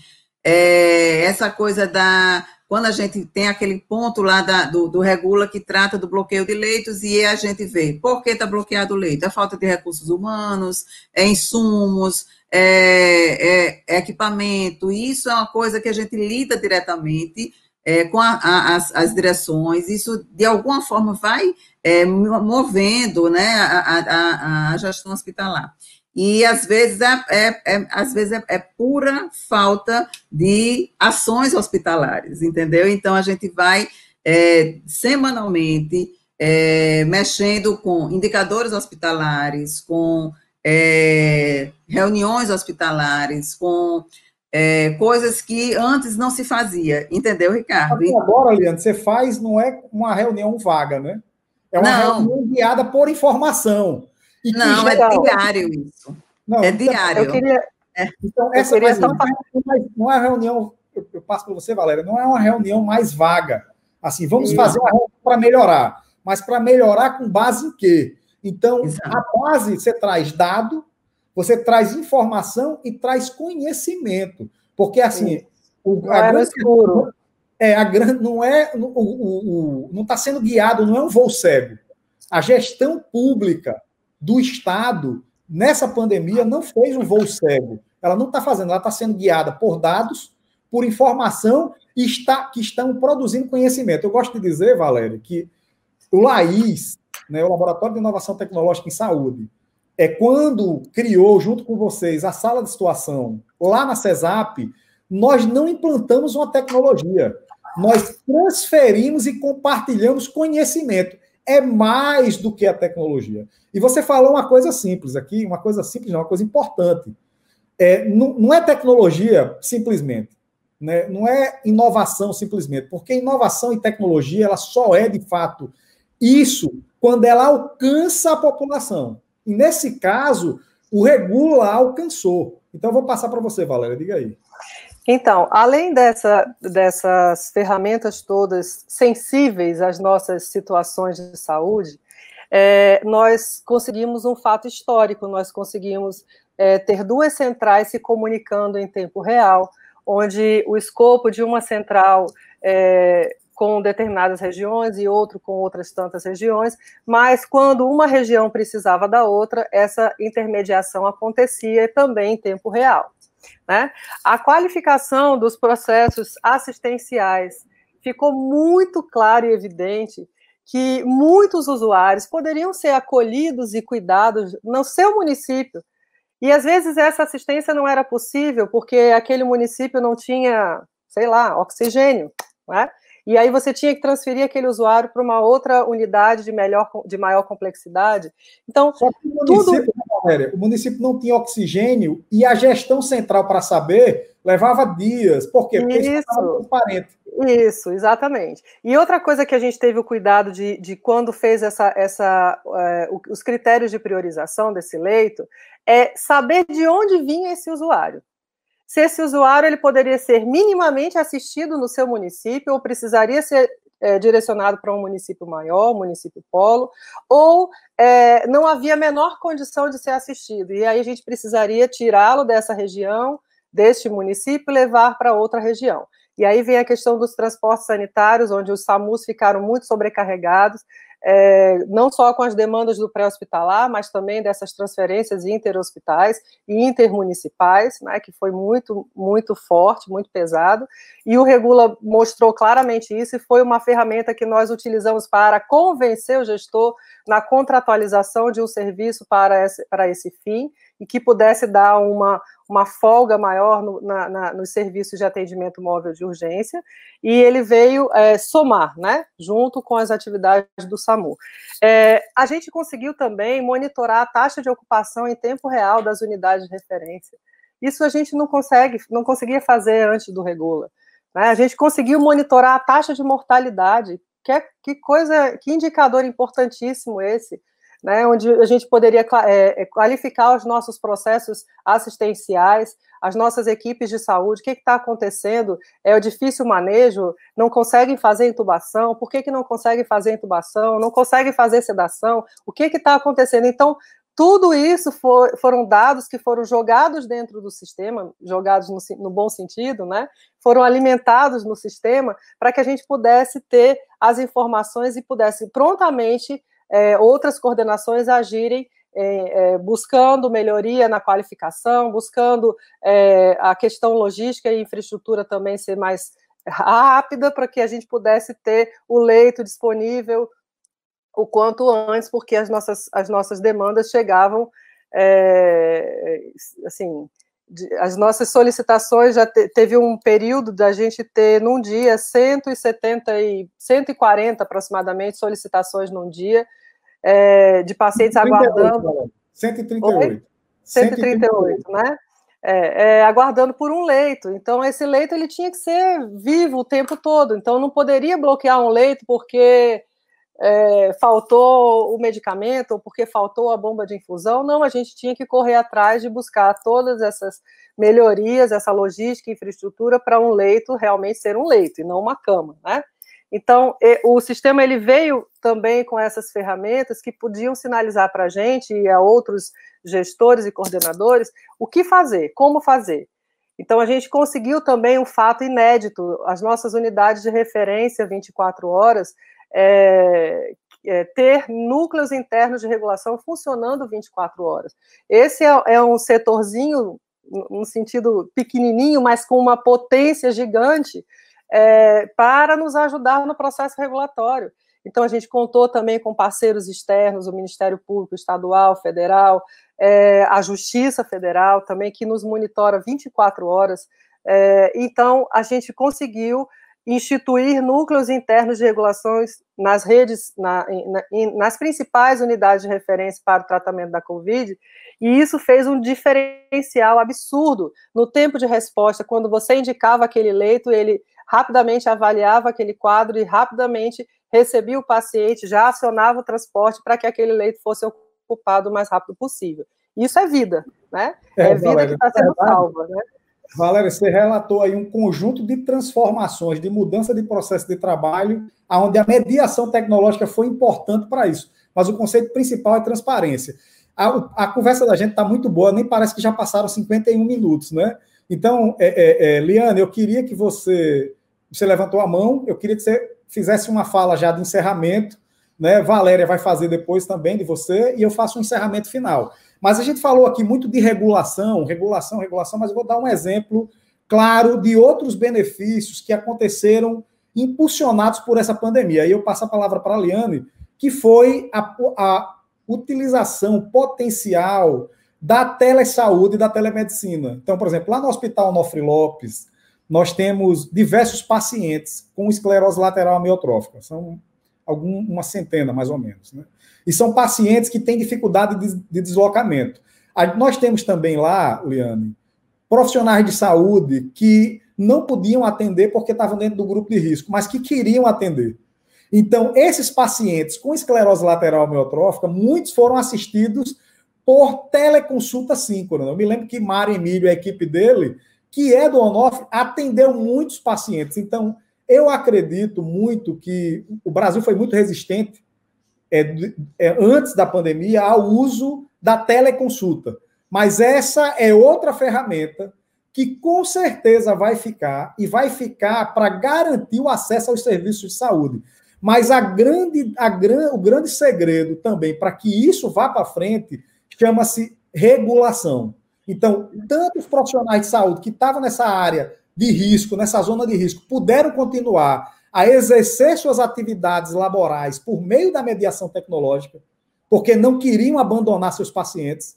[SPEAKER 2] É, essa coisa da quando a gente tem aquele ponto lá da, do, do, regula que trata do bloqueio de leitos e a gente vê por que está bloqueado o leito? É falta de recursos humanos, é insumos, é, é, é equipamento, isso é uma coisa que a gente lida diretamente é, com a, a, as, as, direções, isso de alguma forma vai é, movendo né, a, a, gestão hospitalar. E às vezes é, é, é às vezes é, é, pura falta de ações hospitalares, entendeu? Então a gente vai é, semanalmente mexendo com indicadores hospitalares, com é, reuniões hospitalares, com é, coisas que antes não se fazia, entendeu, Ricardo?
[SPEAKER 1] E agora, Leandro, você faz, não é uma reunião vaga, né? É uma não. reunião guiada por informação.
[SPEAKER 2] Não, é diário isso. Não, é então, diário.
[SPEAKER 3] Eu queria,
[SPEAKER 1] é. Então, essa queria não, é, não é uma reunião, eu, eu passo para você, Valéria, não é uma reunião mais vaga. Assim, vamos fazer uma reunião para melhorar. Mas para melhorar com base em quê? Então, Exato. a base, você traz dado, você traz informação e traz conhecimento. Porque, assim, o,
[SPEAKER 3] a grande, escuro.
[SPEAKER 1] é a grande, não é o, o, o não está sendo guiado, não é um voo cego. A gestão pública do Estado nessa pandemia não fez um voo cego. Ela não está fazendo, ela está sendo guiada por dados, por informação e está, que estão produzindo conhecimento. Eu gosto de dizer, Valério, que o LAIS, né, o Laboratório de Inovação Tecnológica em Saúde, é quando criou, junto com vocês, a sala de situação lá na CESAP, nós não implantamos uma tecnologia. Nós transferimos e compartilhamos conhecimento. É mais do que a tecnologia. E você falou uma coisa simples aqui, uma coisa simples, não, uma coisa importante. É, não, não é tecnologia simplesmente, né? não é inovação simplesmente, porque inovação e tecnologia ela só é de fato isso quando ela alcança a população. E nesse caso, o Regula alcançou. Então, eu vou passar para você, Valéria, diga aí.
[SPEAKER 3] Então, além dessa, dessas ferramentas todas sensíveis às nossas situações de saúde, é, nós conseguimos um fato histórico, nós conseguimos é, ter duas centrais se comunicando em tempo real, onde o escopo de uma central é, com determinadas regiões e outro com outras tantas regiões, mas quando uma região precisava da outra, essa intermediação acontecia também em tempo real. Né? A qualificação dos processos assistenciais ficou muito claro e evidente que muitos usuários poderiam ser acolhidos e cuidados no seu município. E às vezes essa assistência não era possível porque aquele município não tinha, sei lá, oxigênio. Né? E aí você tinha que transferir aquele usuário para uma outra unidade de, melhor, de maior complexidade. Então,
[SPEAKER 1] Só que o município, tudo... o município não tinha oxigênio e a gestão central para saber levava dias. Por quê? Porque
[SPEAKER 3] isso estava transparente. Isso, exatamente. E outra coisa que a gente teve o cuidado de, de quando fez essa, essa, uh, os critérios de priorização desse leito, é saber de onde vinha esse usuário se esse usuário ele poderia ser minimamente assistido no seu município ou precisaria ser é, direcionado para um município maior, município polo, ou é, não havia menor condição de ser assistido. E aí a gente precisaria tirá-lo dessa região, deste município, levar para outra região. E aí vem a questão dos transportes sanitários, onde os SAMUs ficaram muito sobrecarregados, é, não só com as demandas do pré-hospitalar, mas também dessas transferências interhospitais e intermunicipais, né, que foi muito, muito forte, muito pesado, e o Regula mostrou claramente isso, e foi uma ferramenta que nós utilizamos para convencer o gestor na contratualização de um serviço para esse, para esse fim, e que pudesse dar uma, uma folga maior no, na, na, nos serviços de atendimento móvel de urgência, e ele veio é, somar, né, junto com as atividades do SAMU. É, a gente conseguiu também monitorar a taxa de ocupação em tempo real das unidades de referência. Isso a gente não consegue, não conseguia fazer antes do Regula. Né? A gente conseguiu monitorar a taxa de mortalidade, que, é, que coisa, que indicador importantíssimo esse, né, onde a gente poderia é, é, qualificar os nossos processos assistenciais, as nossas equipes de saúde, o que está acontecendo, é o difícil manejo, não conseguem fazer intubação, por que, que não conseguem fazer intubação, não conseguem fazer sedação, o que está acontecendo? Então, tudo isso for, foram dados que foram jogados dentro do sistema, jogados no, no bom sentido, né? Foram alimentados no sistema para que a gente pudesse ter as informações e pudesse prontamente é, outras coordenações agirem é, é, buscando melhoria na qualificação, buscando é, a questão logística e infraestrutura também ser mais rápida para que a gente pudesse ter o leito disponível o quanto antes, porque as nossas, as nossas demandas chegavam é, assim as nossas solicitações já te, teve um período da gente ter num dia 170 e 140 aproximadamente solicitações num dia é, de pacientes 138, aguardando.
[SPEAKER 1] 138. Oi?
[SPEAKER 3] 138, né? É, é, aguardando por um leito. Então, esse leito ele tinha que ser vivo o tempo todo. Então, não poderia bloquear um leito porque é, faltou o medicamento ou porque faltou a bomba de infusão. Não, a gente tinha que correr atrás de buscar todas essas melhorias, essa logística infraestrutura para um leito realmente ser um leito e não uma cama, né? Então, o sistema ele veio também com essas ferramentas que podiam sinalizar para a gente e a outros gestores e coordenadores o que fazer, como fazer. Então, a gente conseguiu também um fato inédito: as nossas unidades de referência 24 horas é, é, ter núcleos internos de regulação funcionando 24 horas. Esse é, é um setorzinho, no sentido pequenininho, mas com uma potência gigante, é, para nos ajudar no processo regulatório. Então, a gente contou também com parceiros externos, o Ministério Público Estadual, Federal, é, a Justiça Federal também, que nos monitora 24 horas. É, então, a gente conseguiu instituir núcleos internos de regulações nas redes, na, na, nas principais unidades de referência para o tratamento da Covid, e isso fez um diferencial absurdo no tempo de resposta, quando você indicava aquele leito, ele rapidamente avaliava aquele quadro e rapidamente recebia o paciente, já acionava o transporte para que aquele leito fosse ocupado o mais rápido possível. Isso é vida, né? É, é vida que está sendo salva, né?
[SPEAKER 1] Valéria, você relatou aí um conjunto de transformações, de mudança de processo de trabalho, onde a mediação tecnológica foi importante para isso. Mas o conceito principal é transparência. A, a conversa da gente está muito boa, nem parece que já passaram 51 minutos, né? Então, é, é, é, Liane, eu queria que você. Você levantou a mão, eu queria que você fizesse uma fala já de encerramento, né? Valéria vai fazer depois também de você, e eu faço um encerramento final. Mas a gente falou aqui muito de regulação, regulação, regulação, mas eu vou dar um exemplo claro de outros benefícios que aconteceram impulsionados por essa pandemia. Aí eu passo a palavra para a Liane, que foi a, a utilização potencial da telesaúde e da telemedicina. Então, por exemplo, lá no Hospital Nofre Lopes, nós temos diversos pacientes com esclerose lateral amiotrófica. São algum, uma centena, mais ou menos. Né? E são pacientes que têm dificuldade de, de deslocamento. Nós temos também lá, Liane, profissionais de saúde que não podiam atender porque estavam dentro do grupo de risco, mas que queriam atender. Então, esses pacientes com esclerose lateral amiotrófica, muitos foram assistidos por teleconsulta síncrona. Eu me lembro que Mário Emílio, a equipe dele, que é do Onofre, atendeu muitos pacientes. Então, eu acredito muito que o Brasil foi muito resistente é, é, antes da pandemia ao uso da teleconsulta. Mas essa é outra ferramenta que com certeza vai ficar e vai ficar para garantir o acesso aos serviços de saúde. Mas a grande, a gran, o grande segredo também para que isso vá para frente chama-se regulação. Então, tanto os profissionais de saúde que estavam nessa área de risco, nessa zona de risco, puderam continuar a exercer suas atividades laborais por meio da mediação tecnológica, porque não queriam abandonar seus pacientes,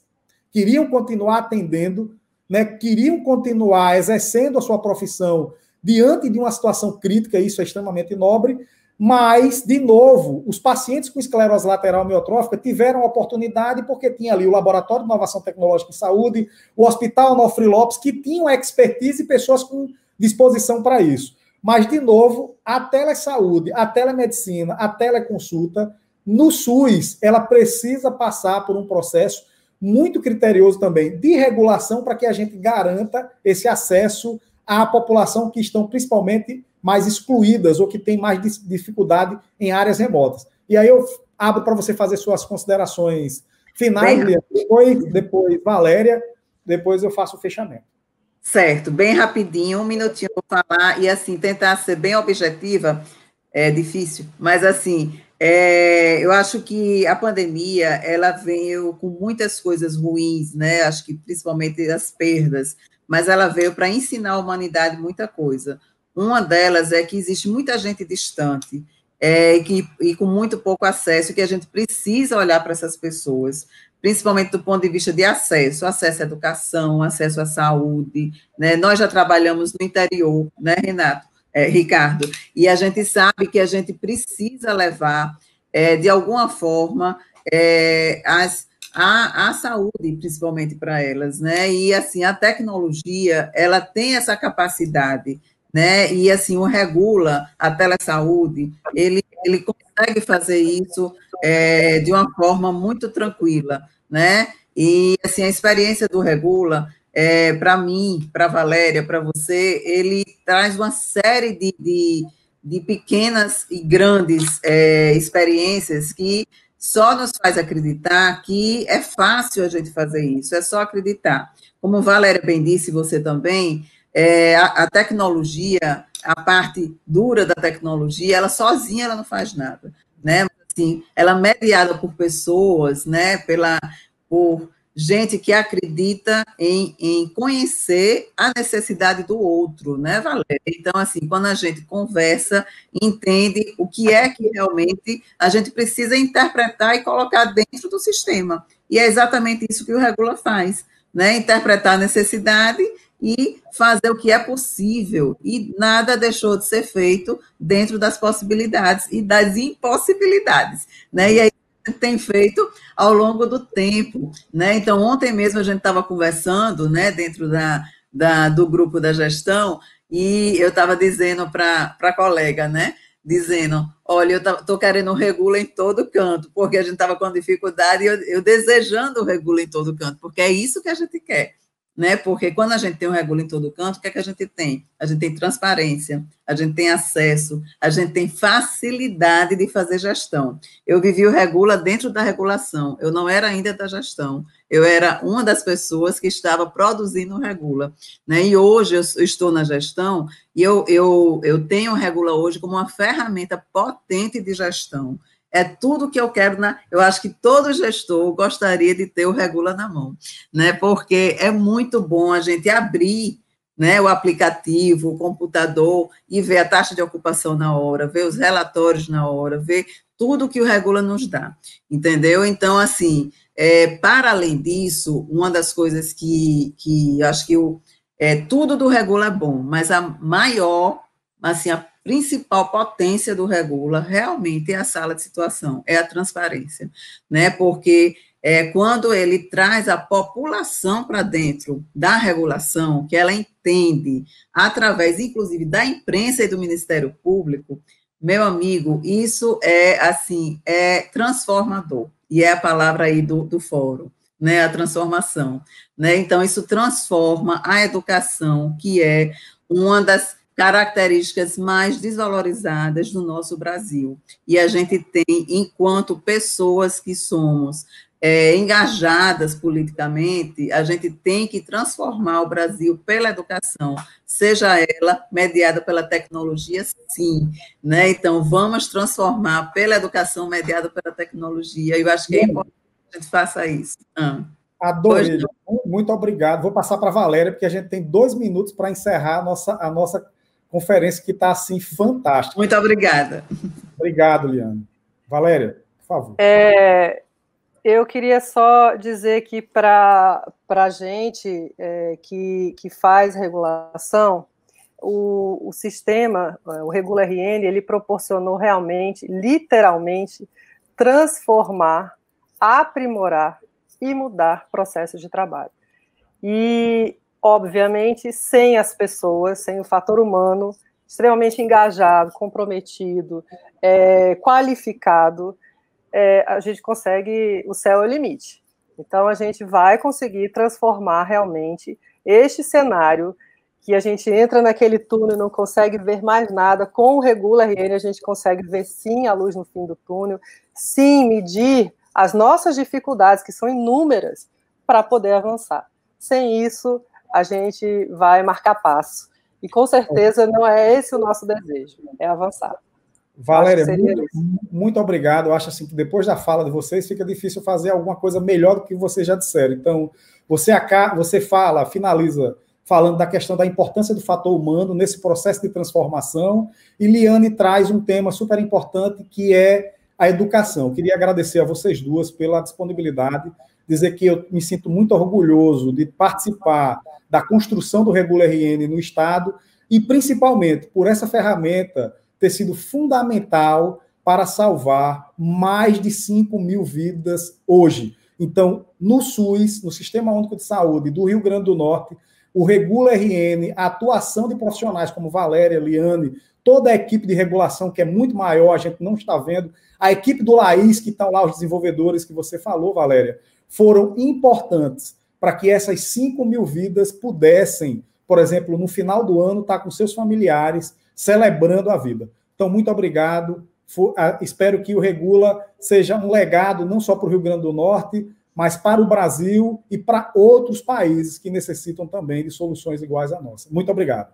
[SPEAKER 1] queriam continuar atendendo, né, queriam continuar exercendo a sua profissão diante de uma situação crítica, isso é extremamente nobre, mas, de novo, os pacientes com esclerose lateral amiotrófica tiveram a oportunidade porque tinha ali o Laboratório de Inovação Tecnológica em Saúde, o Hospital Nofre Lopes, que tinham expertise e pessoas com disposição para isso. Mas, de novo, a telesaúde, a telemedicina, a teleconsulta, no SUS, ela precisa passar por um processo muito criterioso também de regulação para que a gente garanta esse acesso à população que estão principalmente mais excluídas ou que tem mais dificuldade em áreas remotas. E aí eu abro para você fazer suas considerações finais, depois, depois Valéria, depois eu faço o fechamento.
[SPEAKER 2] Certo, bem rapidinho, um minutinho para falar e assim tentar ser bem objetiva é difícil, mas assim é, eu acho que a pandemia ela veio com muitas coisas ruins, né? Acho que principalmente as perdas, mas ela veio para ensinar a humanidade muita coisa. Uma delas é que existe muita gente distante é, que, e com muito pouco acesso, que a gente precisa olhar para essas pessoas principalmente do ponto de vista de acesso, acesso à educação, acesso à saúde, né? Nós já trabalhamos no interior, né, Renato, é, Ricardo, e a gente sabe que a gente precisa levar, é, de alguma forma, é, as, a, a saúde, principalmente para elas, né? E assim, a tecnologia, ela tem essa capacidade, né? E assim, o regula a telesaúde, ele, ele consegue fazer isso é, de uma forma muito tranquila né? E assim a experiência do Regula, é, para mim, para Valéria, para você, ele traz uma série de, de, de pequenas e grandes é, experiências que só nos faz acreditar que é fácil a gente fazer isso, é só acreditar. Como Valéria bem disse, você também, é, a, a, tecnologia, a parte dura da tecnologia, ela sozinha ela não faz nada, né? Assim, ela é mediada por pessoas, né? Pela, por gente que acredita em, em conhecer a necessidade do outro, né, Valéria? Então, assim, quando a gente conversa, entende o que é que realmente a gente precisa interpretar e colocar dentro do sistema. E é exatamente isso que o Regula faz, né? Interpretar a necessidade e fazer o que é possível. E nada deixou de ser feito dentro das possibilidades e das impossibilidades. Né? E aí tem feito ao longo do tempo. Né? Então, ontem mesmo a gente estava conversando né, dentro da, da, do grupo da gestão e eu estava dizendo para a colega, né? Dizendo, olha, eu estou querendo regula em todo canto, porque a gente estava com dificuldade e eu, eu desejando o regula em todo canto, porque é isso que a gente quer né? Porque quando a gente tem um regula em todo canto, o que é que a gente tem? A gente tem transparência, a gente tem acesso, a gente tem facilidade de fazer gestão. Eu vivi o regula dentro da regulação, eu não era ainda da gestão, eu era uma das pessoas que estava produzindo o regula, né? E hoje eu estou na gestão e eu, eu, eu tenho o regula hoje como uma ferramenta potente de gestão é tudo que eu quero na. Eu acho que todo gestor gostaria de ter o Regula na mão, né? Porque é muito bom a gente abrir né, o aplicativo, o computador e ver a taxa de ocupação na hora, ver os relatórios na hora, ver tudo que o Regula nos dá, entendeu? Então, assim, é, para além disso, uma das coisas que, que acho que o, é, tudo do Regula é bom, mas a maior, assim, a principal potência do regula realmente é a sala de situação, é a transparência, né? Porque é, quando ele traz a população para dentro da regulação, que ela entende, através, inclusive, da imprensa e do Ministério Público, meu amigo, isso é, assim, é transformador, e é a palavra aí do, do fórum, né, a transformação, né, então isso transforma a educação, que é uma das características mais desvalorizadas no nosso Brasil. E a gente tem, enquanto pessoas que somos é, engajadas politicamente, a gente tem que transformar o Brasil pela educação, seja ela mediada pela tecnologia, sim. Né? Então, vamos transformar pela educação mediada pela tecnologia. Eu acho que é importante que a gente faça isso. Ah.
[SPEAKER 1] Adorei. Muito obrigado. Vou passar para a Valéria, porque a gente tem dois minutos para encerrar a nossa, a nossa conferência que está assim fantástica.
[SPEAKER 2] Muito obrigada.
[SPEAKER 1] Obrigado, Liane. Valéria, por favor.
[SPEAKER 3] É, eu queria só dizer que para a gente é, que, que faz regulação, o, o sistema, o Regula RN, ele proporcionou realmente, literalmente, transformar, aprimorar e mudar processos de trabalho. E obviamente, sem as pessoas, sem o fator humano, extremamente engajado, comprometido, é, qualificado, é, a gente consegue, o céu é o limite. Então, a gente vai conseguir transformar realmente este cenário que a gente entra naquele túnel e não consegue ver mais nada, com o Regula RN a gente consegue ver sim a luz no fim do túnel, sim medir as nossas dificuldades, que são inúmeras, para poder avançar. Sem isso, a gente vai marcar passo. E com certeza não é esse o nosso desejo, é avançar.
[SPEAKER 1] Valéria, muito, muito, obrigado. Eu acho assim que depois da fala de vocês fica difícil fazer alguma coisa melhor do que vocês já disseram. Então, você, você fala, finaliza falando da questão da importância do fator humano nesse processo de transformação, e Liane traz um tema super importante que é a educação. Eu queria agradecer a vocês duas pela disponibilidade, dizer que eu me sinto muito orgulhoso de participar da construção do Regula RN no Estado e, principalmente, por essa ferramenta ter sido fundamental para salvar mais de 5 mil vidas hoje. Então, no SUS, no Sistema Único de Saúde do Rio Grande do Norte, o Regula RN, a atuação de profissionais como Valéria, Liane, toda a equipe de regulação, que é muito maior, a gente não está vendo, a equipe do Laís, que estão lá, os desenvolvedores que você falou, Valéria, foram importantes para que essas 5 mil vidas pudessem, por exemplo, no final do ano, estar com seus familiares celebrando a vida. Então, muito obrigado. Uh, espero que o Regula seja um legado não só para o Rio Grande do Norte, mas para o Brasil e para outros países que necessitam também de soluções iguais à nossa. Muito obrigado.